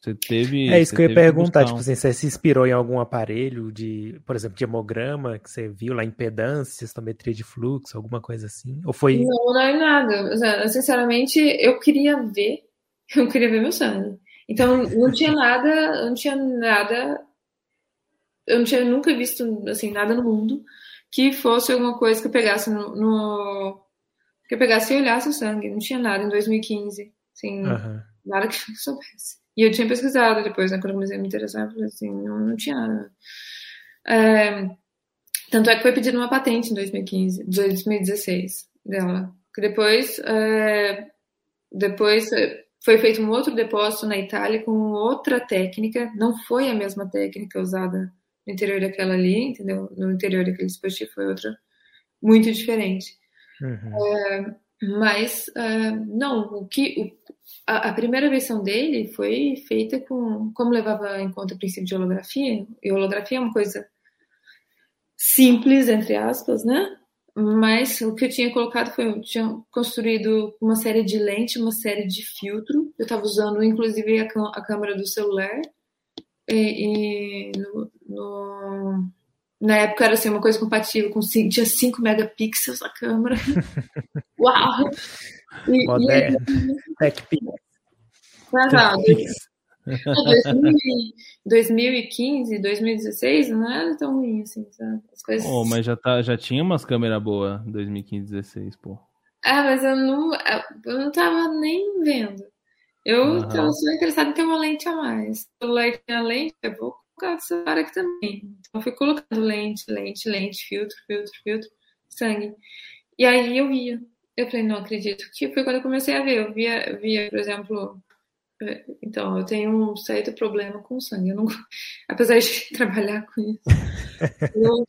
Você teve. É isso que eu ia perguntar, tipo assim, você se inspirou em algum aparelho de, por exemplo, de hemograma que você viu lá, impedância, estometria de fluxo, alguma coisa assim? Ou foi. Não, não é nada. Sinceramente, eu queria ver <laughs> eu queria ver meu sangue. Então não tinha nada, não tinha nada, eu não tinha nunca visto assim nada no mundo que fosse alguma coisa que eu pegasse no, no que eu pegasse e olhasse o sangue. Não tinha nada em 2015, assim, uhum. nada que eu soubesse. E eu tinha pesquisado depois, né, quando eu comecei a me interessar, falei assim, não, não tinha nada. É, tanto é que foi pedido uma patente em 2015, 2016 dela. depois, é, depois foi feito um outro depósito na Itália com outra técnica, não foi a mesma técnica usada no interior daquela ali, entendeu? No interior daquele dispositivo foi outra muito diferente. Uhum. É, mas, uh, não, o que, o, a, a, primeira versão dele foi feita com, como levava em conta o princípio de holografia, e holografia é uma coisa simples, entre aspas, né? Mas o que eu tinha colocado foi, eu tinha construído uma série de lentes, uma série de filtro. Eu estava usando, inclusive, a, a, câmera do celular. E, e no, no, na época era assim, uma coisa compatível com tinha 5 megapixels a câmera. <laughs> Uau! E, Moderno. TechPix. Tech 2015, 2016 não era tão ruim assim, sabe? As coisas... Oh, mas já, tá, já tinha umas câmeras boas em 2015, 2016, pô. Ah, mas eu não, eu não tava nem vendo. Eu uhum. tava só interessada em ter uma lente a mais. O celular tinha lente, eu vou colocar o celular aqui também. Então eu fui colocando lente, lente, lente, filtro, filtro, filtro, sangue. E aí eu via. Eu falei, não acredito. Que foi quando eu comecei a ver. Eu via, via por exemplo, é, então, eu tenho um certo problema com sangue. Eu não, <laughs> apesar de <laughs> trabalhar com isso, eu,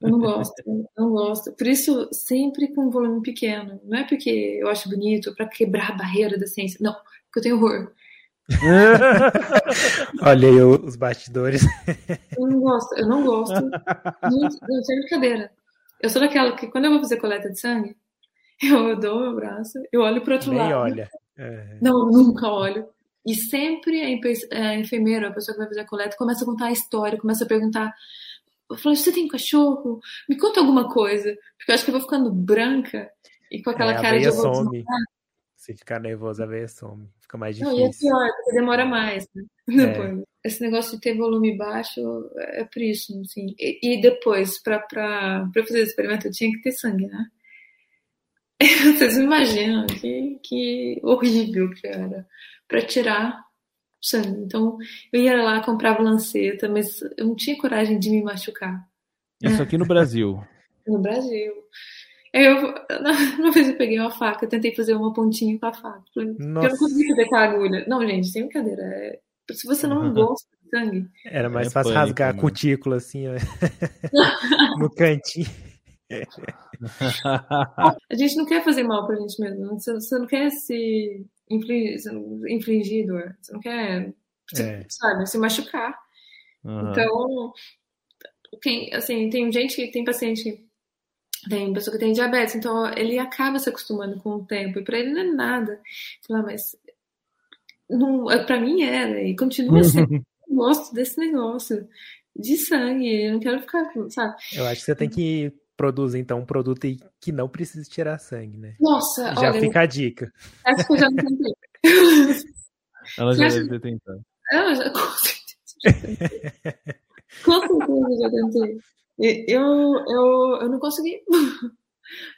eu não gosto, eu não gosto. Por isso, sempre com um volume pequeno. Não é porque eu acho bonito, para quebrar a barreira da ciência. Não, porque eu tenho horror. <laughs> Olha aí os bastidores. Eu não gosto, eu não gosto. Muito, não, sem brincadeira. Eu sou daquela que quando eu vou fazer coleta de sangue, eu dou meu braço, eu olho para outro Nem lado. olha. É. Não, nunca olho. E sempre a enfermeira, a pessoa que vai fazer a coleta, começa a contar a história, começa a perguntar. Eu falo, você tem cachorro? Me conta alguma coisa. Porque eu acho que eu vou ficando branca e com aquela é, cara de some. Se ficar nervosa, a veia some. Fica mais difícil. Não, e é pior, porque demora mais. Né? <laughs> É. Esse negócio de ter volume baixo é por isso, assim. E, e depois, para fazer o experimento, eu tinha que ter sangue, né? <laughs> Vocês imaginam que, que horrível que era para tirar sangue. Então, eu ia lá, comprava lanceta, mas eu não tinha coragem de me machucar. Isso aqui no Brasil. <laughs> No Brasil. Eu, <laughs> uma vez eu peguei uma faca, tentei fazer uma pontinha com a faca. Porque eu não conseguia fazer com a agulha. Não, gente, sem brincadeira. É... Se você não gosta de sangue. Era mais é fácil pânico, rasgar a cutícula assim, ó, no cantinho. A gente não quer fazer mal pra gente mesmo. Você, não quer se infligir, infligir dor. Você não quer, é. sabe, se machucar. Uhum. Então, tem, assim, tem gente que tem paciente tem pessoa que tem diabetes, então ele acaba se acostumando com o tempo e para ele não é nada. Falar, mas não, para mim era e continua sendo. eu gosto desse negócio de sangue, eu não quero ficar, sabe? Eu acho que você tem que produz então um produto que não precisa tirar sangue, né? Nossa, já olha, fica a dica. Essa que eu já não tentei. <laughs> Ela já deve ter tentado. Ela já, <laughs> com certeza. com certeza já tentei. Eu, eu, eu não consegui. <laughs>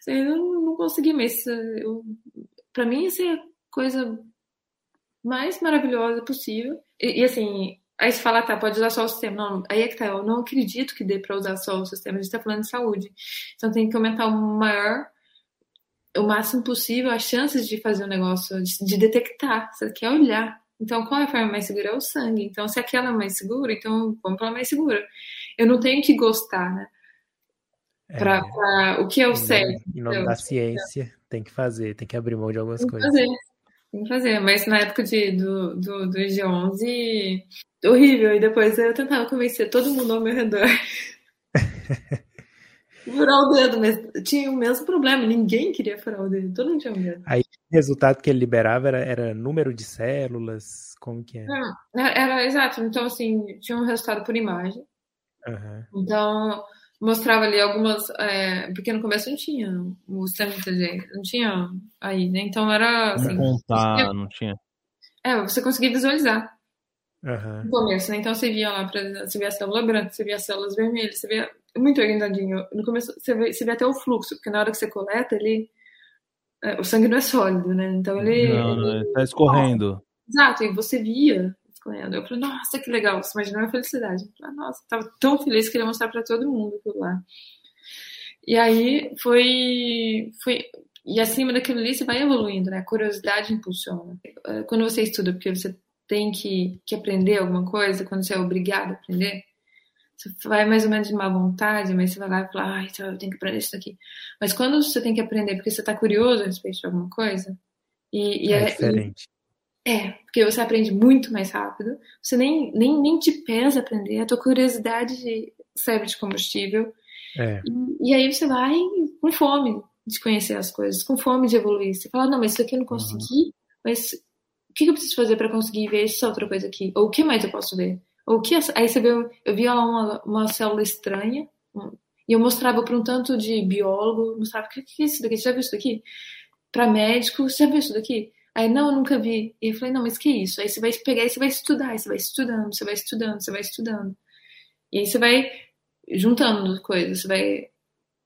Eu não, não consegui, mas eu, pra mim isso é a coisa mais maravilhosa possível. E, e assim, Aí você fala, tá, pode usar só o sistema. Não, aí é que tá, eu não acredito que dê para usar só o sistema, a gente tá falando de saúde. Então tem que aumentar o maior, o máximo possível as chances de fazer o um negócio, de, de, detectar. Você quer olhar. Então qual é a forma mais segura? É o sangue. Então se aquela é mais segura, então vamos pela mais segura. Eu não tenho que gostar, né? Pra, é, pra, o que é o certo. Em nome da ciência, tem que fazer, tem que abrir mão de algumas coisas. Fazer. Tem que fazer, mas na época de, do, do, do IG11, horrível. E depois eu tentava convencer todo mundo ao meu redor. <laughs> furar o dedo, mas tinha o mesmo problema, ninguém queria furar o dedo, todo mundo tinha medo. Aí o resultado que ele liberava era, era número de células, como que era? Não, era exato, então assim, tinha um resultado por imagem. Uhum. Então, mostrava ali algumas. É, porque no começo não tinha o sistema de inteligência, não tinha aí, né? Então era assim. Não contar, não tinha. É, você conseguia visualizar. Uhum. No começo, né? Então você via lá, você via a célula branca, você via as células vermelhas, você via muito organizadinho. No começo você via, você via até o fluxo, porque na hora que você coleta ele. É, o sangue não é sólido, né? Então ele. Não, não, ele tá escorrendo. Exato, e você via escorrendo. Eu falei, nossa, que legal, você imaginou a felicidade. Eu falei, nossa, tava tão feliz que queria mostrar para todo mundo aquilo lá. E aí foi, foi e acima daquilo ali você vai evoluindo, né? A curiosidade impulsiona. Eh, quando você estuda porque você tem que, que aprender alguma coisa, quando você é obrigado a aprender, você vai mais ou menos de má vontade, mas você vai lá e fala, ai, então eu tenho que aprender isso daqui. Mas quando você tem que aprender porque você está curioso a respeito de alguma coisa, e, e é, é diferente. É, porque você aprende muito mais rápido, você nem, nem, nem te pesa aprender, a tua curiosidade serve de combustível. É. E, e, aí você vai com fome de conhecer as coisas, com fome de evoluir. Você fala, não, mas isso aqui eu não consegui, uhum. mas o que eu preciso fazer para conseguir ver essa outra coisa aqui? Ou o que mais eu posso ver? Ou o que aí você viu, eu via lá uma, uma célula estranha e eu mostrava para um tanto de biólogo, mostrava o que, que é isso daqui? Você já viu isso daqui? Para médico, você já viu isso daqui? Aí, não, eu nunca vi. E eu falei, não, mas que isso? Aí você vai pegar e você vai estudar, aí você vai estudando, você vai estudando, você vai estudando. E aí você vai juntando coisas, você vai.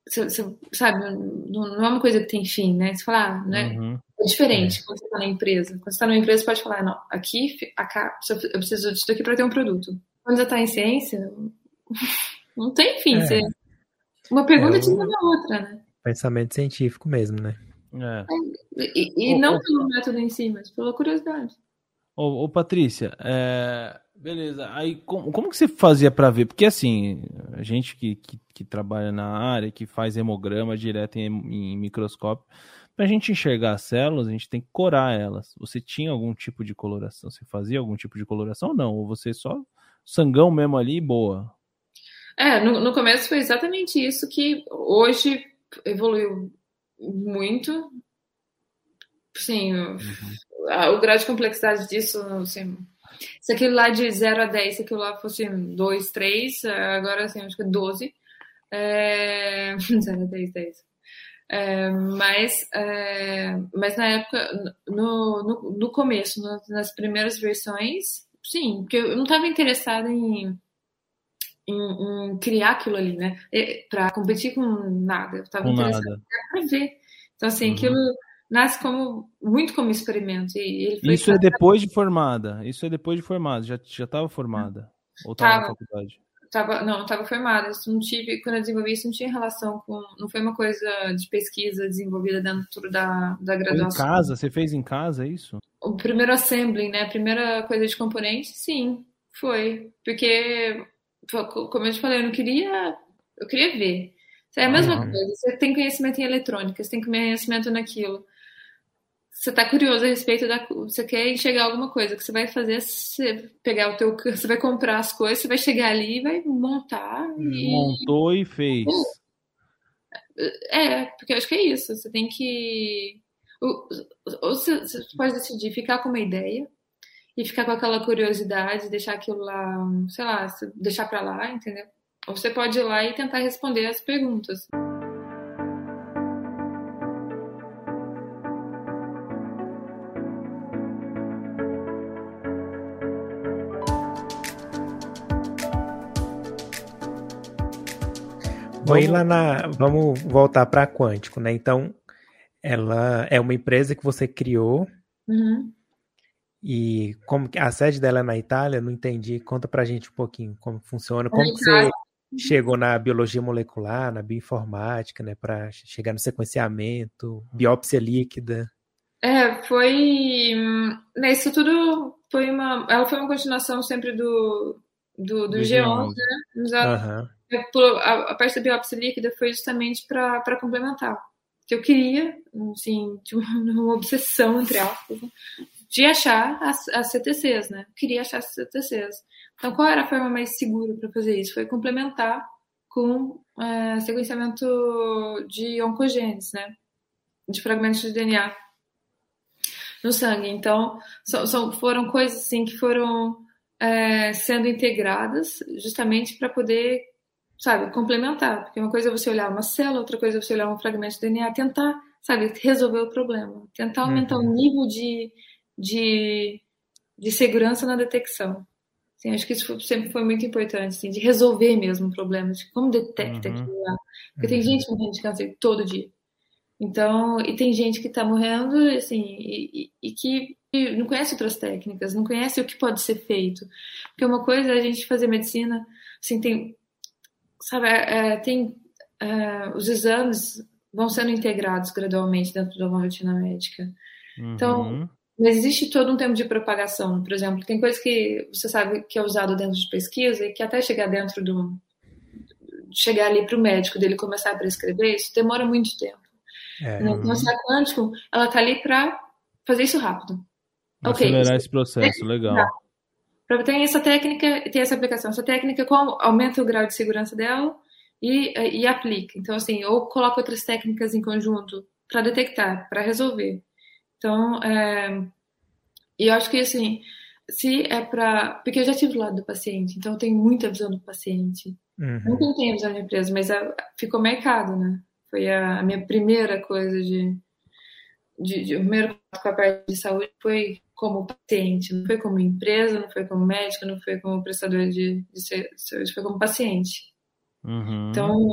Você, você, sabe, não, não, é uma coisa que tem fim, né? Você fala, ah, né? Uhum. É diferente é. quando você está na empresa. Quando você está numa empresa, você pode falar, não, aqui, acá, eu preciso disso aqui para ter um produto. Quando você está em ciência, <laughs> não tem fim. É. Você... Uma pergunta é, te leva a outra, né? Pensamento científico mesmo, né? É. E, e não pelo método em si, mas pela curiosidade. Ô, ô Patrícia, é... beleza. Aí como, como que você fazia para ver? Porque assim, a gente que, que, que, trabalha na área, que faz hemograma direto em, em microscópio, para a gente enxergar as células, a gente tem que corar elas. Você tinha algum tipo de coloração? Você fazia algum tipo de coloração ou não? Ou você só sangão mesmo ali e boa? É, no, no começo foi exatamente isso que hoje evoluiu muito. Sim, uhum. o, o grau de complexidade disso, assim, se aquilo lá de 0 a 10, se aquilo lá fosse 2, 3, agora assim, acho que é 12. É... <laughs> 0 a 10, 10. É, mas, é, mas na época, no, no, no começo, no, nas primeiras versões, sim, porque eu não estava interessada em, em, em, criar aquilo ali, né? Para competir com nada. Eu estava interessada para ver. Então, assim, uhum. aquilo nasce como muito como experimento. E Isso é depois de formada. Isso é depois de formada. Já já estava formada. Ou estava na faculdade? Tava, não, estava formada. Isso não tive, quando eu desenvolvi isso, não tinha relação com. Não foi uma coisa de pesquisa desenvolvida dentro da, da graduação. Foi em casa? Você fez em casa isso? O primeiro assembly, né? A primeira coisa de componente, sim, foi. Porque, como eu te falei, eu não queria. Eu queria ver. É a mesma coisa. Você tem conhecimento em eletrônica, você tem conhecimento naquilo você tá curioso a respeito da. Você quer enxergar alguma coisa, que você vai fazer você pegar o teu. <laughs> Você vai comprar as coisas, você vai chegar ali e vai montar. E... Montou e fez. É, porque eu acho que é isso. Você tem que. Ou você, você pode decidir ficar com uma ideia e ficar com aquela curiosidade, deixar aquilo lá, sei lá, deixar pra lá, entendeu? Ou você pode ir lá e tentar responder as perguntas. Vamos, lá na, vamos voltar para Quântico, né? Então, ela é uma empresa que você criou. Uhum. E como a sede dela é na Itália, não entendi. Conta pra gente um pouquinho como funciona, como você chegou na biologia molecular, na bioinformática, né, para chegar no sequenciamento, biópsia líquida. É, foi né, isso tudo foi uma, ela foi uma continuação sempre do do, do, do G11, né? Uhum. É, a, parte da biópsia líquida foi justamente para complementar. Que eu queria, assim, <laughs> uma, obsessão, entre aspas, né? de achar as, as CTCs, né? Queria achar as CTCs. Então, qual era a forma mais segura para fazer isso? Foi complementar com é, sequenciamento de oncogenes, né? De fragmentos de DNA no sangue. Então, são foram coisas assim que foram é, sendo integradas justamente para poder sabe, complementar. Porque uma coisa é você olhar uma célula, outra coisa é você olhar um fragmento de DNA, tentar, sabe, resolver o problema. Tentar aumentar uhum. o nível de, de, de segurança na detecção. Assim, acho que isso sempre foi muito importante, assim, de resolver mesmo o problema, de como detecta uhum. aquilo lá. Porque uhum. tem gente morrendo de câncer todo dia. Então, e tem gente que está morrendo, assim, e, e, e que não conhece outras técnicas, não conhece o que pode ser feito. Porque uma coisa é a gente fazer medicina, assim, tem sabe, é, é, tem é, os exames vão sendo integrados gradualmente dentro de uma rotina médica. Então, uhum. Então, existe todo um tempo de propagação. Por exemplo, tem coisa que você sabe que é usado dentro de pesquisa e que até chegar dentro do. chegar ali para o médico, dele começar a prescrever, isso demora muito tempo. É, então, uhum. a quântico, ela está ali para fazer isso rápido. Acelerar okay, esse processo, legal. Para ter essa técnica, ter essa aplicação. Essa técnica aumenta o grau de segurança dela e, e aplica. Então, assim, ou coloca outras técnicas em conjunto para detectar, para resolver. Então, é, e eu acho que assim, se é para. Porque eu já tive do lado do paciente, então eu tenho muita visão do paciente. Uhum. Nunca tenho visão da empresa, mas a, ficou mercado, né? Foi a, a, minha primeira coisa de, de, de. O primeiro contato com a parte de saúde foi como paciente, não foi como empresa, não foi como médico, não foi como prestador de, de saúde, foi como paciente. Uhum. Então,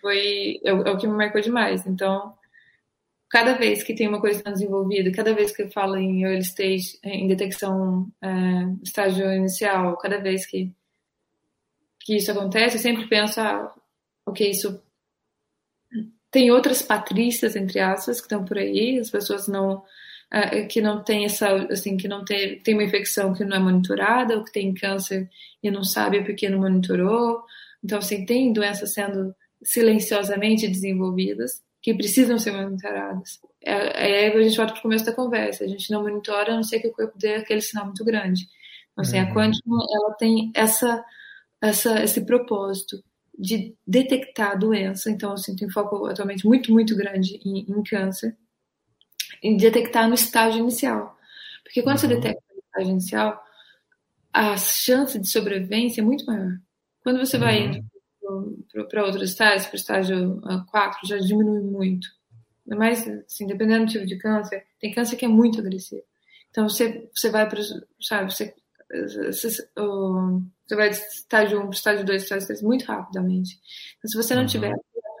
foi é, é o que me marcou demais. Então, cada vez que tem uma coisa desenvolvida, cada vez que eu falo em early stage, em detecção é, estágio inicial, cada vez que, que isso acontece, eu sempre penso, ah, ok, isso tem outras patrícias, entre aspas, que estão por aí, as pessoas não é, que não tem essa, assim, que não tem, tem uma infecção que não é monitorada, ou que tem câncer e não sabe porque não monitorou. Então, assim, tem doenças sendo silenciosamente desenvolvidas que precisam ser monitoradas. É, aí a gente volta para o começo da conversa. A gente não monitora a não ser que o corpo dê aquele sinal muito grande. Então, assim, uhum. a Quantum, ela tem essa, essa, esse propósito de detectar a doença. Então, assim, tem foco atualmente muito, muito grande em, em câncer. Em detectar no estágio inicial. Porque quando uhum. você detecta no estágio inicial, a chance de sobrevivência é muito maior. Quando você uhum. vai indo para outros estágios, para o estágio 4, já diminui muito. Mas, assim, dependendo do tipo de câncer, tem câncer que é muito agressivo. Então, você, você vai para sabe, você, você, você vai de estágio 1 para estágio 2, estágio 3 muito rapidamente. Então, se você não uhum. tiver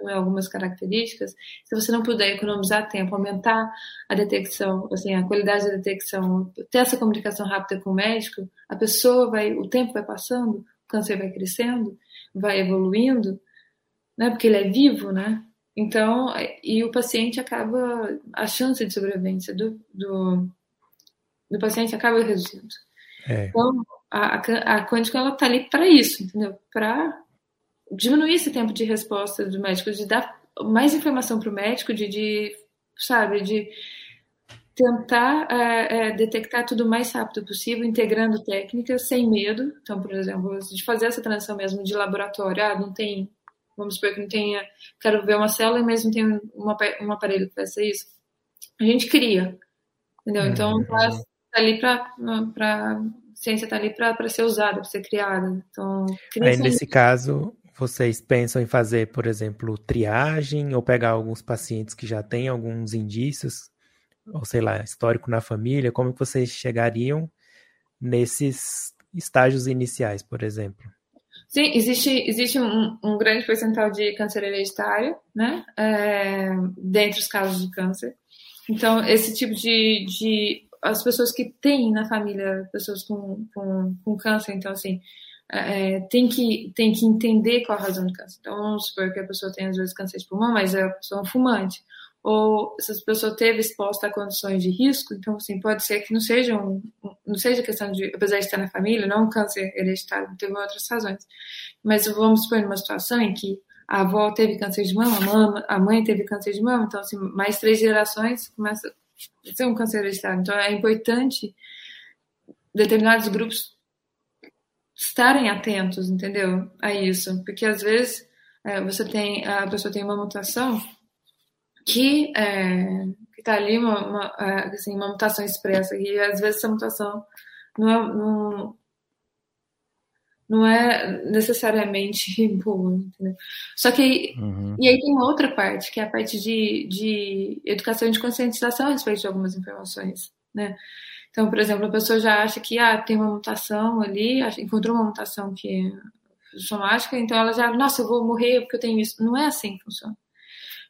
algumas características, se você não puder economizar tempo, aumentar a detecção, assim, a qualidade da detecção, ter essa comunicação rápida com o médico, a pessoa vai, o tempo vai passando, o câncer vai crescendo, vai evoluindo, né? Porque ele é vivo, né? Então, e o paciente acaba, a chance de sobrevivência do, do, do paciente acaba reduzindo. É. Então, a, a, a quântica, ela tá ali para isso, entendeu? Para diminuir esse tempo de resposta do médico, de dar mais informação para o médico, de, de, sabe, de tentar é, é, detectar tudo o mais rápido possível, integrando técnicas sem medo. Então, por exemplo, de fazer essa transição mesmo de laboratório, ah, não tem, vamos supor que não tenha, quero ver uma célula, mas não tem uma, um aparelho que faça isso. A gente cria, entendeu? Então, uhum. Tá, ali para ciência está ali para ser usada, para ser criada. Então, Aí, nesse caso, vocês pensam em fazer, por exemplo, triagem ou pegar alguns pacientes que já têm alguns indícios ou sei lá, histórico na família, como que vocês chegariam nesses estágios iniciais, por exemplo? Sim, existe, existe um, um grande percentual de câncer hereditário, né, é, dentre os casos de câncer. Então, esse tipo de, de as pessoas que têm na família pessoas com, com, com câncer, então, assim, é, tem, que, tem que entender qual a razão do câncer. Então, vamos supor que a pessoa tem, às vezes, câncer de pulmão, mas é a pessoa fumante ou se essa pessoa teve exposta a condições de risco, então assim, pode ser que não seja um, não seja questão de, apesar de estar na família, não um câncer hereditário, teve outras razões. Mas vamos supor numa situação em que a avó teve câncer de a, mama, a mãe teve câncer de mama, então assim, mais três gerações começa um câncer hereditário. Então é importante determinados grupos estarem atentos, entendeu? A isso, porque às vezes é, você tem a pessoa tem uma mutação que é, está ali uma, uma, é, assim, uma mutação expressa e às vezes essa mutação não é, não, não é necessariamente <laughs> boa, entendeu? Só que uhum. e aí tem uma outra parte que é a parte de, de educação e de conscientização a respeito de algumas informações, né? Então, por exemplo, a pessoa já acha que ah, tem uma mutação ali, encontrou uma mutação que é somática, então ela já, nossa, eu vou morrer porque eu tenho isso. Não é assim que funciona.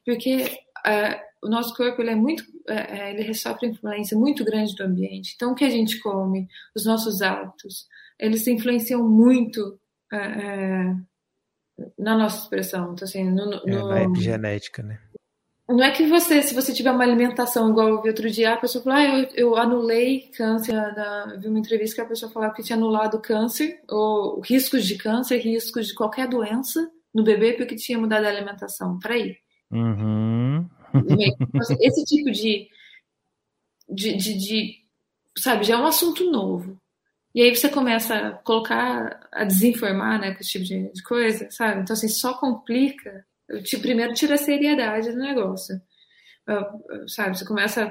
Porque é, o nosso corpo ele é muito, é, é, ele sofre influência muito grande do ambiente. Então, o que a gente come, os nossos hábitos, eles influenciam muito é, é, na nossa expressão. Então, assim, no, no, na epigenética, né? não é que você, se você tiver uma alimentação igual eu vi outro dia, a pessoa falou, ah, eu, eu anulei câncer, da, vi uma entrevista que a pessoa falava que tinha anulado câncer, ou riscos de câncer, riscos de qualquer doença no bebê porque tinha mudado a alimentação. Peraí. Uhum. Então, assim, esse tipo de, de, de, de, sabe, já é um assunto novo. E aí você começa a colocar, a desinformar, né, com esse tipo de, de coisa, sabe? Então, assim, só complica primeiro tira a seriedade do negócio. Sabe, você começa,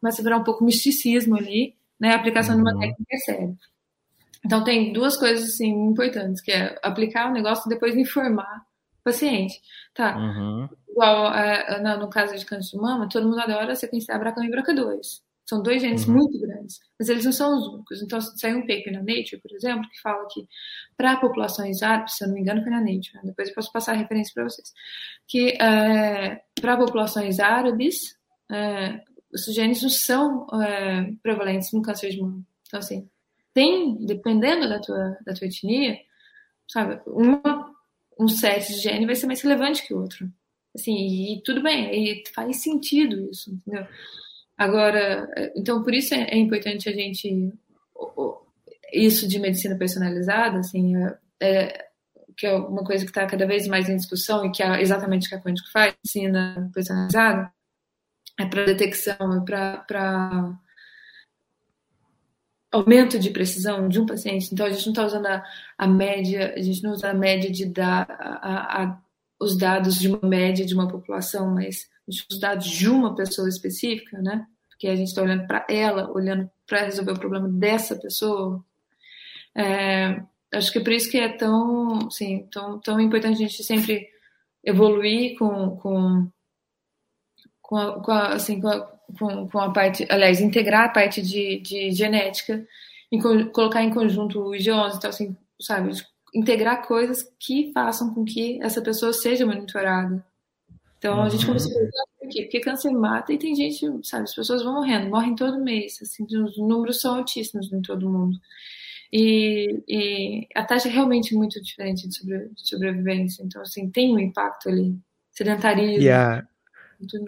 começa a virar um pouco misticismo ali, né? A aplicação uhum. de uma uhum. técnica é séria. Então tem duas coisas assim importantes, que é aplicar o negócio e depois informar o paciente. Tá. Uhum. Igual é, no, no, caso de câncer de mama, todo mundo adora sequenciar BRCA1 e BRCA2. São dois genes uhum. muito grandes, mas eles não são os únicos. Então, saiu um paper na Nature, por exemplo, que fala que para populações árabes, se eu não me engano, foi na Nature, né? depois eu posso passar a referência para vocês, que é, para populações árabes, é, os genes não são é, prevalentes no câncer de mama. Então, assim, tem, dependendo da tua, da tua etnia, sabe, uma, um set de gene vai ser mais relevante que o outro. Assim, e tudo bem, e faz sentido isso, entendeu? Agora, então por isso é, é importante a gente isso de medicina personalizada, assim, é, é, que é uma coisa que está cada vez mais em discussão e que é exatamente o que a Quântico faz, medicina personalizada, é para detecção, é para aumento de precisão de um paciente. Então a gente não está usando a, a, média, a gente não usa a média de dar a, a, os dados de uma média de uma população, mas os dados de uma pessoa específica, né? Porque a gente está olhando para ela, olhando para resolver o problema dessa pessoa. É, acho que é por isso que é tão, assim, tão, tão importante a gente sempre evoluir com, com, com, a, com a, assim, com a, com, com a parte, aliás, integrar a parte de, de genética e colocar em conjunto os idiomas, então, assim, sabe, integrar coisas que façam com que essa pessoa seja monitorada. Então a gente começou a perguntar por quê? Porque câncer mata e tem gente, sabe, as pessoas vão morrendo, morrem todo mês, assim, os números são altíssimos em todo mundo. E, e a taxa é realmente muito diferente de, sobre, de sobrevivência, então assim, tem um impacto ali. Sedentarismo. E a,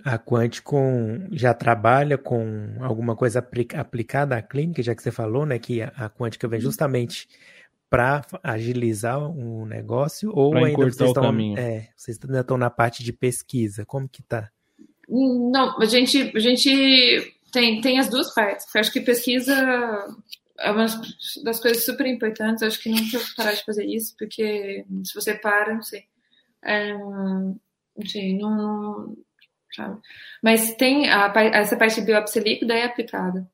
a Quanticom já trabalha com alguma coisa aplicada à clínica, já que você falou, né, que a, a Quântica vem justamente para agilizar o negócio ou pra ainda vocês estão, é, vocês ainda estão na parte de pesquisa? Como que tá? Não, a gente, a gente tem, tem as duas partes. Eu acho que pesquisa é uma das coisas super importantes. Eu acho que não precisa parar de fazer isso, porque se você para, não sei. É, enfim, não, não sabe? Mas tem a, essa parte de biópsia líquida é aplicada.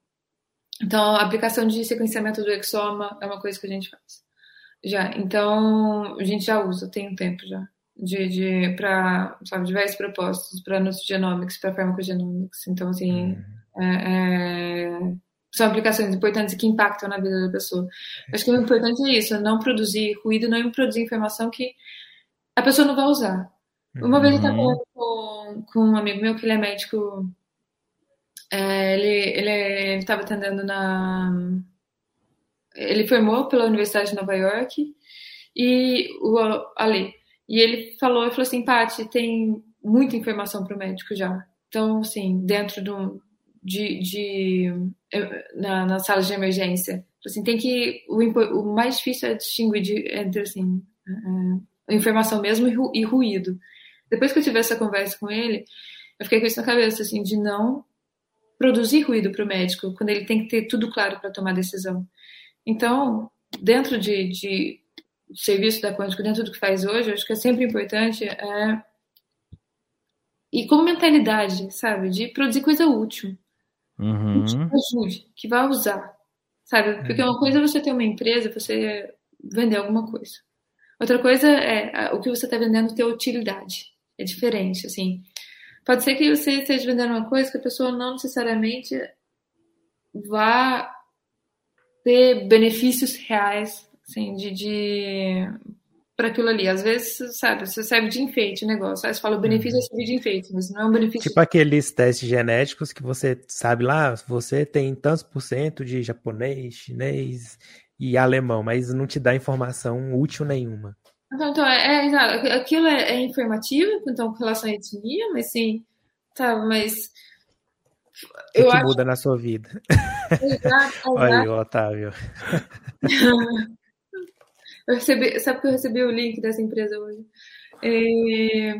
Então, a aplicação de sequenciamento do exoma é uma coisa que a gente faz. Já, então a gente já usa, tem um tempo já, de, de para, sabe, diversos propósitos, para nutrigenomics, para farmacogenomics. Então, assim, uhum. é, é, são aplicações importantes que impactam na vida da pessoa. Acho que o importante é isso, é não produzir ruído, não produzir informação que a pessoa não vai usar. Uma uhum. vez eu estava falando com, com um amigo meu que ele é médico, é, ele estava atendendo na ele formou pela Universidade de Nova York e o Ali. E ele falou, ele falou assim, Paty, tem muita informação para o médico já. Então, assim, dentro do, de, de na, na sala de emergência, assim, tem que o, o mais difícil é distinguir de, entre assim é, informação mesmo e, e ruído. Depois que eu tive essa conversa com ele, eu fiquei com isso na cabeça, assim, de não produzir ruído para o médico quando ele tem que ter tudo claro para tomar decisão. Então, dentro de, de serviço da Quântico, dentro do que faz hoje, acho que é sempre importante é, e como mentalidade, sabe, de produzir coisa útil, uhum. que ajude, que vá usar, sabe? Porque uma coisa é você ter uma empresa, você vender alguma coisa. Outra coisa é o que você está vendendo ter utilidade. É diferente, assim. Pode ser que você esteja vendendo uma coisa que a pessoa não necessariamente vá ter benefícios reais, assim, de, de para aquilo ali. Às vezes, sabe, você serve de enfeite o negócio. Aí você fala, o benefício uhum. é servir de enfeite, mas não é um benefício. Tipo aqueles testes genéticos que você sabe lá, você tem tantos por cento de japonês, chinês e alemão, mas não te dá informação útil nenhuma. Então, então é, é, aquilo é, é, informativo, então, com relação à etnia, mas sim, Sabe, mas. O que, que muda na sua vida? Exato, Olha aí, Otávio. eu recebi, sabe que eu recebi o link dessa empresa hoje? É,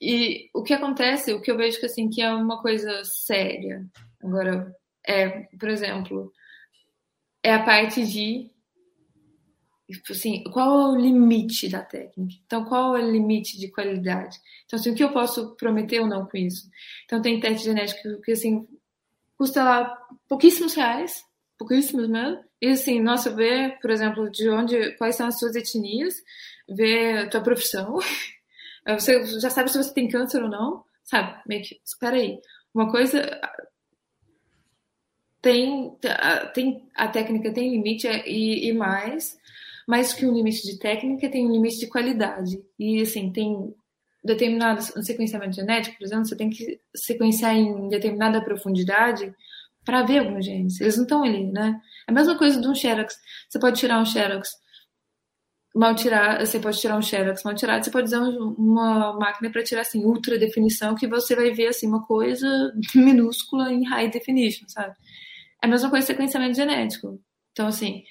e o que acontece, o que eu vejo que assim que é uma coisa séria. Agora é, por exemplo, é a parte de assim, qual é o limite da técnica? Então, qual é o limite de qualidade? Então, assim, o que eu posso prometer ou não com isso? Então, tem teste genético que, assim, custa lá pouquíssimos reais, pouquíssimos mesmo. E, assim, nossa, ver, por exemplo, de onde, quais são as suas etnias, ver a tua profissão. <laughs> Você já sabe se você tem câncer ou não, sabe? Meio que, espera aí. Uma coisa tem, tem a técnica tem limite e, e mais mais que um limite de técnica, tem um limite de qualidade. E, assim, tem determinados, no sequenciamento genético, por exemplo, você tem que sequenciar em determinada profundidade para ver alguns genes. Eles não estão ali, né? É a mesma coisa de um xerox. Você pode tirar um xerox mal tirar, você pode tirar um xerox mal tirado, você pode usar uma máquina para tirar assim ultra definição que você vai ver assim uma coisa <laughs> minúscula em high definition, sabe? É a mesma coisa sequenciamento genético. Então assim,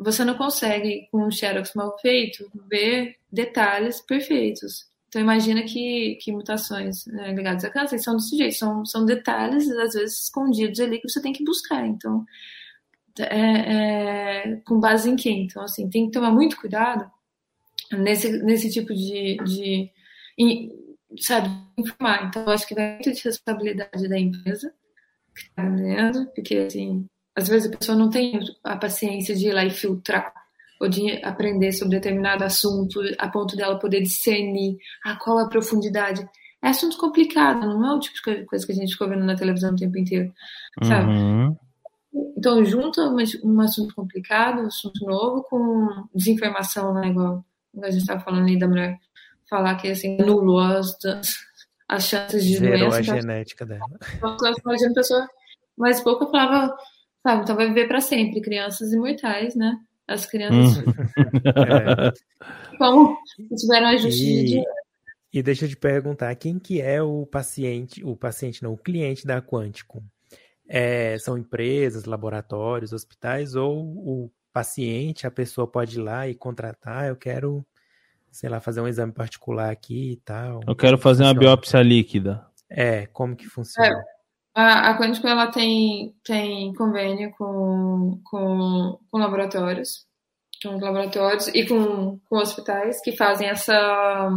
você não consegue, com um Xerox mal feito, ver detalhes perfeitos. Então, imagina que, que mutações né, ligadas a câncer são desse jeito, são, são detalhes, às vezes, escondidos ali que você tem que buscar. Então, é, é, com base em quê? Então, assim, tem que tomar muito cuidado nesse, nesse tipo de, de, sabe, informar. Então, acho que vai muito de responsabilidade da empresa que está vendendo, porque, assim, às vezes a pessoa não tem a paciência de ir lá e filtrar ou de aprender sobre determinado assunto a ponto dela poder discernir a ah, qual é a profundidade. É assunto complicado, não é o tipo de coisa que a gente ficou vendo na televisão o tempo inteiro, sabe? Uhum. Então, junta um assunto complicado, um assunto novo, com desinformação, né? Igual a gente estava falando aí da mulher falar que assim, nulo as, as chances de Zero doença. a genética dela. Imagina a pessoa mais pouco falava Sabe, então vai viver para sempre, crianças imortais, né? As crianças. Hum. <laughs> é. Como tiveram a justiça e, de. E deixa eu te perguntar, quem que é o paciente, o paciente não, o cliente da Quantico? É, são empresas, laboratórios, hospitais ou o paciente, a pessoa pode ir lá e contratar, eu quero, sei lá, fazer um exame particular aqui e tal. Eu quero fazer funciona? uma biópsia líquida. É, como que funciona? É. A, a Quântico ela tem, tem convênio com, com, com laboratórios, com laboratórios e com, com hospitais que fazem essa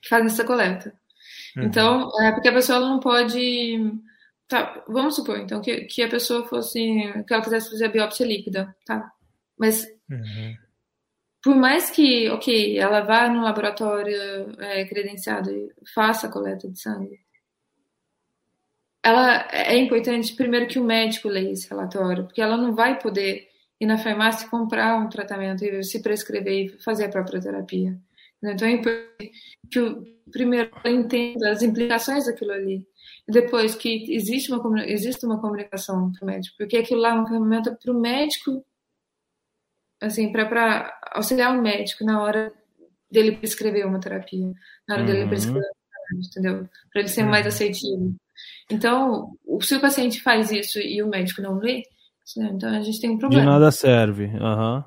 que fazem essa coleta. Uhum. Então, é porque a pessoa não pode tá, vamos supor então que, que a pessoa fosse que ela quisesse fazer a biópsia líquida, tá? Mas uhum. por mais que, ok, ela vá no laboratório é, credenciado e faça a coleta de sangue, ela é importante primeiro que o médico leia esse relatório, porque ela não vai poder ir na farmácia comprar um tratamento e se prescrever e fazer a própria terapia. Então é importante que o primeiro entenda as implicações daquilo ali. E depois que existe uma, existe uma comunicação para o médico, porque aquilo lá é uma ferramenta para o médico, assim, para auxiliar o médico na hora dele prescrever uma terapia, na hora uhum. dele prescrever, entendeu? Para ele ser uhum. mais assertivo. Então, se o paciente faz isso e o médico não lê, né, então a gente tem um problema. De nada serve. Uhum.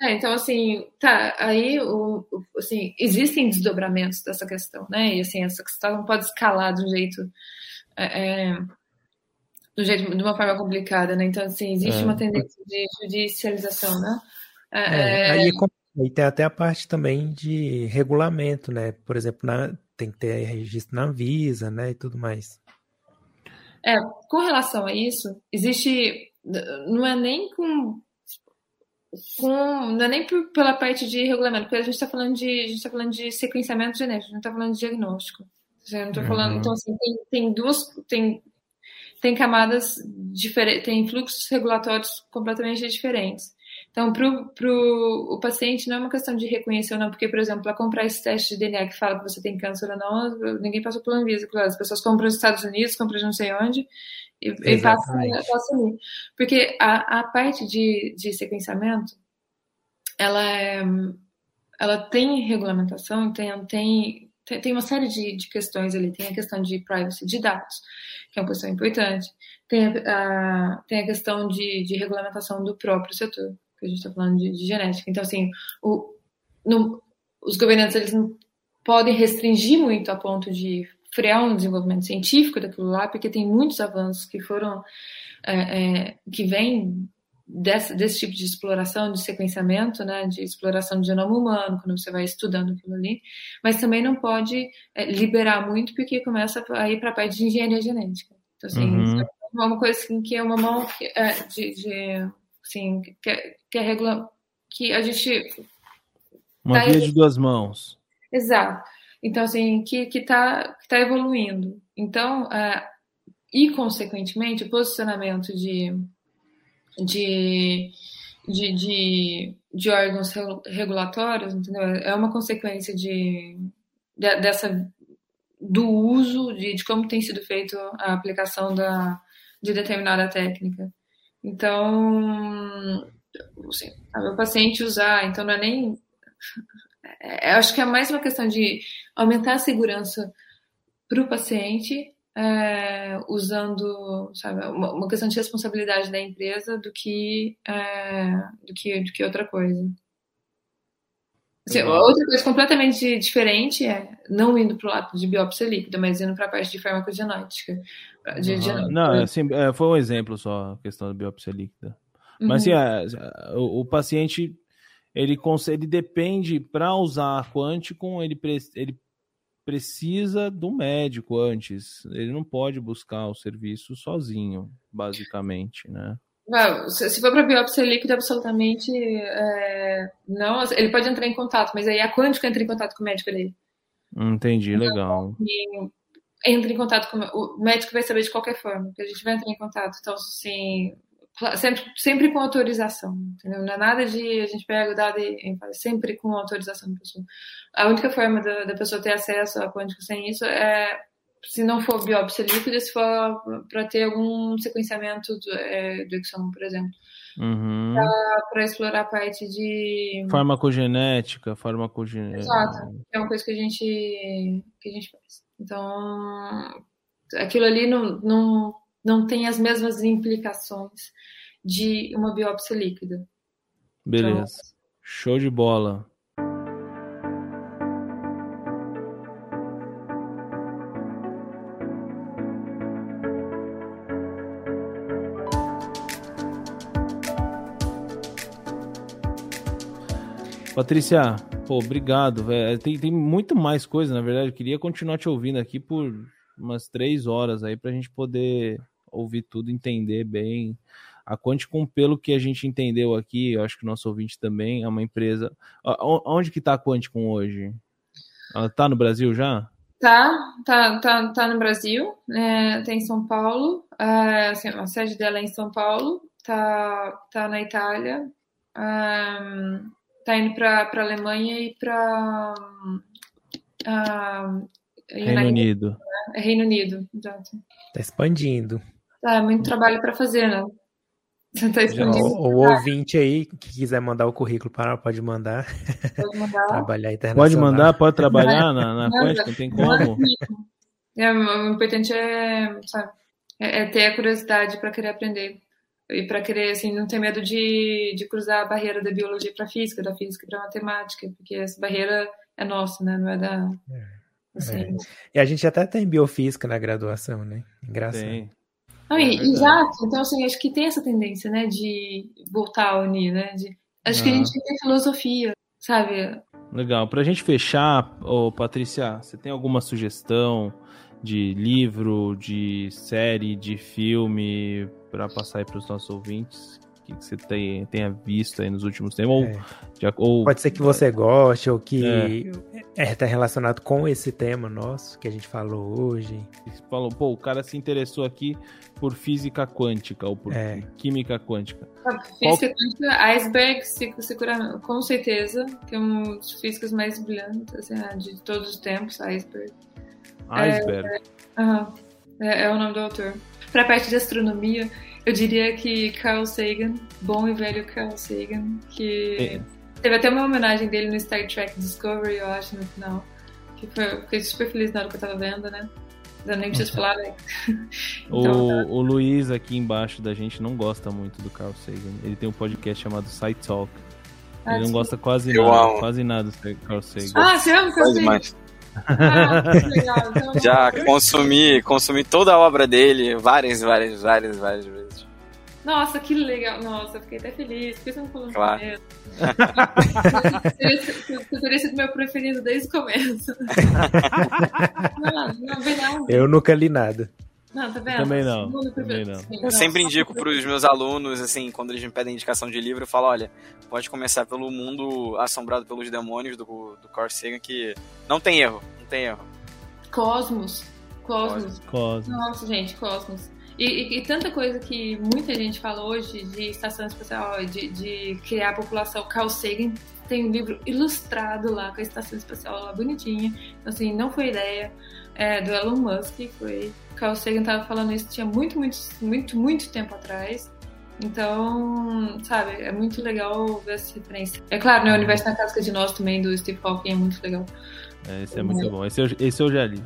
É, então, assim, tá, aí, o, assim, existem desdobramentos dessa questão, né? E, assim, essa questão não pode escalar de um jeito, é, é, do jeito, de uma forma complicada, né? Então, assim, existe é. uma tendência de judicialização, né? É, é, aí, e tem até a parte também de regulamento, né? Por exemplo, na, tem que ter registro na Anvisa, né? E tudo mais. É, com relação a isso, existe. Não é nem com. com não é nem por, pela parte de regulamento, porque a gente está falando de. A gente tá falando de sequenciamento genético, a gente está falando de diagnóstico. Eu não tô falando. Uhum. Então, assim, tem, tem duas. Tem, tem camadas diferentes, tem fluxos regulatórios completamente diferentes. Então, para o paciente não é uma questão de reconhecer ou não, porque, por exemplo, para comprar esse teste de DNA que fala que você tem câncer ou não, ninguém passou pela Anvisa. Claro, as pessoas compram nos Estados Unidos, compram não sei onde, e, e passa, passa ali. Porque a, a parte de, de sequenciamento, ela, é, ela tem regulamentação, tem, tem, tem, tem uma série de, de, questões ali. Tem a questão de privacy de dados, que é uma questão importante. Tem a, a tem a questão de, de regulamentação do próprio setor, que a gente está falando de, de, genética. Então, assim, o, no, os governantes eles não podem restringir muito a ponto de frear um desenvolvimento científico daquilo lá, porque tem muitos avanços que foram é, é, que vêm desse, desse tipo de exploração, de sequenciamento, né, de exploração do genoma humano, quando você vai estudando aquilo ali, mas também não pode é, liberar muito, porque começa a ir para a parte de engenharia genética. Então, assim, uhum. é uma coisa assim, que é uma mão é, de, de assim, que, é, que é regula que a gente... Uma tá via de duas mãos. Exato. Então, assim, que está que tá evoluindo. Então, é, e, consequentemente, o posicionamento de de, de, de, de órgãos regulatórios, entendeu? É uma consequência de, de dessa do uso de, de como tem sido feito a aplicação da, de determinada técnica. Então, assim, o paciente usar, então não é nem. É, acho que é mais uma questão de aumentar a segurança para o paciente é, usando, sabe, uma, uma, questão de responsabilidade da empresa do que, é, do que, do que outra coisa. Assim, outra coisa completamente diferente é não indo para o lado de biópsia líquida, mas indo para a parte de farmacogenética. De, uhum. de... Não, assim, é, foi um exemplo só a questão da biópsia líquida. Mas uhum. assim, é, o, o, paciente ele, ele depende para usar quântico, ele, ele precisa do médico antes. Ele não pode buscar o serviço sozinho, basicamente, né? Não, se for para biópsia líquida, absolutamente é, não. Ele pode entrar em contato, mas aí a quântica entra em contato com o médico dele. Entendi, legal. entra em contato com o médico vai saber de qualquer forma, que a gente vai entrar em contato. Então, assim, sempre, sempre com autorização, entendeu? Não é nada de a gente pega o dado e faz sempre com autorização da pessoa. A única forma da, da pessoa ter acesso a quântico sem isso é se não for biópsia líquida, se for para ter algum sequenciamento do, é, do exome, por exemplo. Uhum. Para explorar a parte de. Farmacogenética, farmacogenética. Exato. É uma coisa que a gente, que a gente faz. Então, aquilo ali não, não não tem as mesmas implicações de uma biópsia líquida. Beleza. Então, Show de bola. Patrícia, pô, obrigado. Tem, tem muito mais coisa, na verdade. Eu queria continuar te ouvindo aqui por umas três horas aí para a gente poder ouvir tudo, entender bem. A Quanticum, pelo que a gente entendeu aqui, eu acho que o nosso ouvinte também é uma empresa. Onde que está a Quanticum hoje? Ela está no Brasil já? Tá, tá, tá, tá no Brasil, é, tá em São Paulo, é, assim, a sede dela é em São Paulo, tá, tá na Itália, é, tá indo para a Alemanha e para Reino Unido. Né? Reino Unido, exato. Tá expandindo. Tá, muito trabalho para fazer, né? Você <laughs> tá expandindo. O, o ouvinte aí que quiser mandar o currículo para pode mandar. Pode mandar. <laughs> Trabalhar internacional. Pode mandar, pode trabalhar <laughs> na, na não tem como. É, o importante é, sabe, é, é ter a curiosidade para querer aprender e para querer assim não ter medo de, de cruzar a barreira da biologia para física, da física para matemática, porque essa barreira é nossa, né? Não é da é, assim. é. E a gente até tem biofísica na graduação, né? Engraçado. Tem. Não, e, é exato. Então, assim, acho que tem essa tendência, né, de voltar a unir, né? De, acho ah. que a gente tem filosofia, sabe? Legal. Pra gente fechar, ô, Patrícia, você tem alguma sugestão de livro, de série, de filme para passar aí para os nossos ouvintes? Que, você tem, tenha visto aí nos últimos tempos. Ou, é. já, ou... Pode ser que você goste, ou que está é. é, tá relacionado com esse tema nosso que a gente falou hoje. Você falou, pô, o cara se interessou aqui por física quântica ou por é. química quântica. Física Qual... quântica, iceberg, com certeza, que é um dos físicos mais brilhantes assim, né, de todos os tempos, iceberg. Iceberg. É, é, é, o nome do autor. Para a parte de astronomia, eu diria que Carl Sagan, bom e velho Carl Sagan, que é. teve até uma homenagem dele no Star Trek Discovery, eu acho, no final. que foi, fiquei super feliz na hora que eu tava vendo, né? Eu nem preciso falar, né? <laughs> então, o, tá. o Luiz aqui embaixo da gente não gosta muito do Carl Sagan. Ele tem um podcast chamado Side Talk. Ah, Ele não sim. gosta quase eu nada, amo. quase nada do Carl Sagan. Ah, você ama Carl Sagan? Ah, legal. Então, <laughs> Já consumi, consumi toda a obra dele várias, várias, várias, várias vezes. Nossa, que legal. Nossa, fiquei até feliz. Por que você não falou claro. <laughs> Você teria sido meu preferido desde o começo. <laughs> não, não, Eu nunca li nada. Não, tá vendo? Também não. Também não. Eu sempre indico para os meus alunos, assim, quando eles me pedem indicação de livro, eu falo, olha, pode começar pelo Mundo Assombrado pelos Demônios, do, do Carl Sagan, que não tem erro, não tem erro. Cosmos. Cosmos. Cosmos. Nossa, gente, Cosmos. E, e, e, tanta coisa que muita gente fala hoje de estação espacial, de, de criar a população. Carl Sagan tem um livro ilustrado lá com a estação espacial lá bonitinha. Então, assim, não foi ideia é, do Elon Musk, foi. Carl Sagan estava falando isso tinha muito, muito, muito, muito tempo atrás. Então, sabe, é muito legal ver essa referência. É claro, né, o Universo na Casca de Nós também, do Steve Hawking, é muito legal. É, esse é muito é. bom. Esse eu, esse eu já li.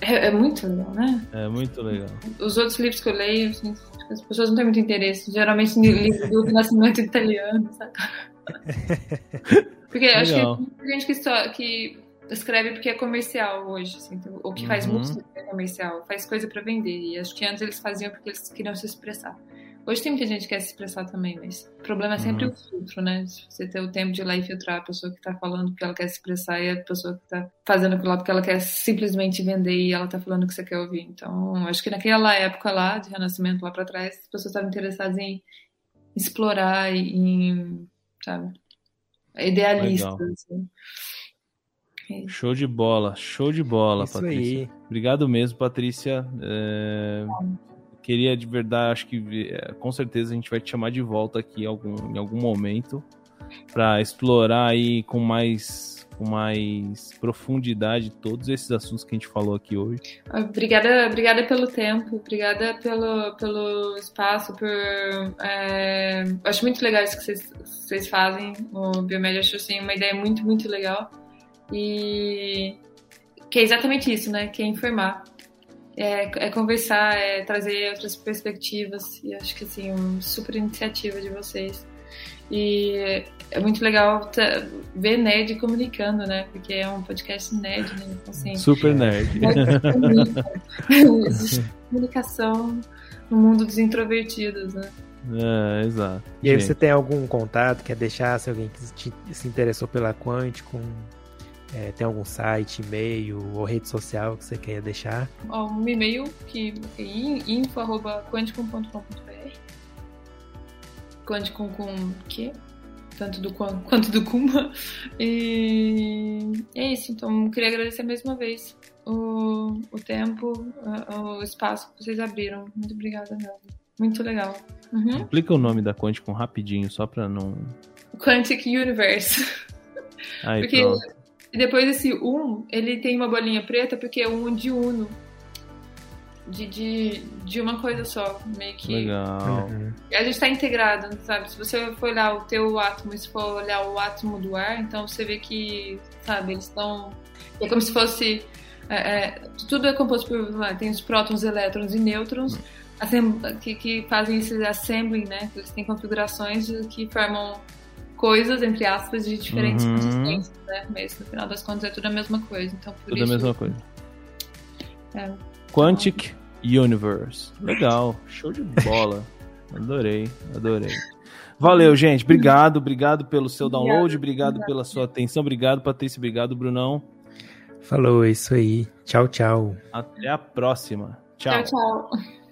É, é, muito legal, né? É muito legal. Os outros livros que eu leio, assim, as pessoas não têm muito interesse. Geralmente livro do <laughs> Nascimento italiano, sabe? Porque legal. acho que tem muita gente que, só, que escreve porque é comercial hoje, assim, ou que faz uhum. música é comercial, faz coisa para vender. E acho que antes eles faziam porque eles queriam se expressar. Hoje tem muita gente que quer se expressar também, mas o problema é sempre uhum. o filtro, né? Você ter o tempo de ir lá e filtrar a pessoa que tá falando que ela quer se expressar e a pessoa que tá fazendo aquilo lá porque ela quer simplesmente vender e ela tá falando o que você quer ouvir. Então, acho que naquela época lá, de renascimento lá para trás, as pessoas estavam interessadas em explorar e em, sabe, idealistas. Assim. É show de bola, show de bola, Isso Patrícia. Aí. Obrigado mesmo, Patrícia. É queria de verdade, acho que é, com certeza a gente vai te chamar de volta aqui em algum, em algum momento para explorar aí com mais com mais profundidade todos esses assuntos que a gente falou aqui hoje. Obrigada, obrigada pelo tempo, obrigada pelo, pelo espaço, por é, acho muito legal isso que vocês, vocês fazem. O Biomed achou assim, uma ideia muito, muito legal. E que é exatamente isso, né? Que é informar é, é, conversar, é trazer outras perspectivas. E acho que assim, uma super iniciativa de vocês. E é muito legal ver nerd comunicando, né? Porque é um podcast nerd, né? Então, assim, super nerd. <laughs> <laughs> comunicação no mundo dos introvertidos, né? É, exato. E aí, você tem algum contato, quer deixar, se alguém se interessou pela Quanticum, é, tem algum site, e-mail ou rede social que você queira deixar? Um e-mail que é info.quanticum.com.br Quanticum com que? Tanto do <laughs> quanto do Kuma. E é isso. Então, queria agradecer mais uma vez o, o tempo, o, o espaço que vocês abriram. Muito obrigada mesmo. Muito legal. Uhum. Explica o nome da Quanticum rapidinho, só pra não. Quantic Universe. Aí, Porque pronto. E depois esse um, ele tem uma bolinha preta porque é um de uno. De, de, de uma coisa só, meio que. Legal. Uhum. A gente tá integrado, sabe? Se você for olhar o teu átomo e se for olhar o átomo do ar, então você vê que, sabe, eles estão. É como se fosse. É, é, tudo é composto por. Lá, tem os prótons, elétrons e nêutrons que, que fazem esse assembling, né? Eles têm configurações que formam coisas, entre aspas, de diferentes uhum. consistências, né? Mas no final das contas é tudo a mesma coisa. Então, por tudo isso, a mesma coisa. É, Quantic. Universe. Legal. Show de bola. adorei, adorei. Valeu, gente. Obrigado, obrigado pelo seu download, obrigado, obrigado pela sua atenção, obrigado, Patrícia, obrigado, Brunão. Falou, é isso aí. Tchau, tchau. Até a próxima. Tchau, tchau. tchau.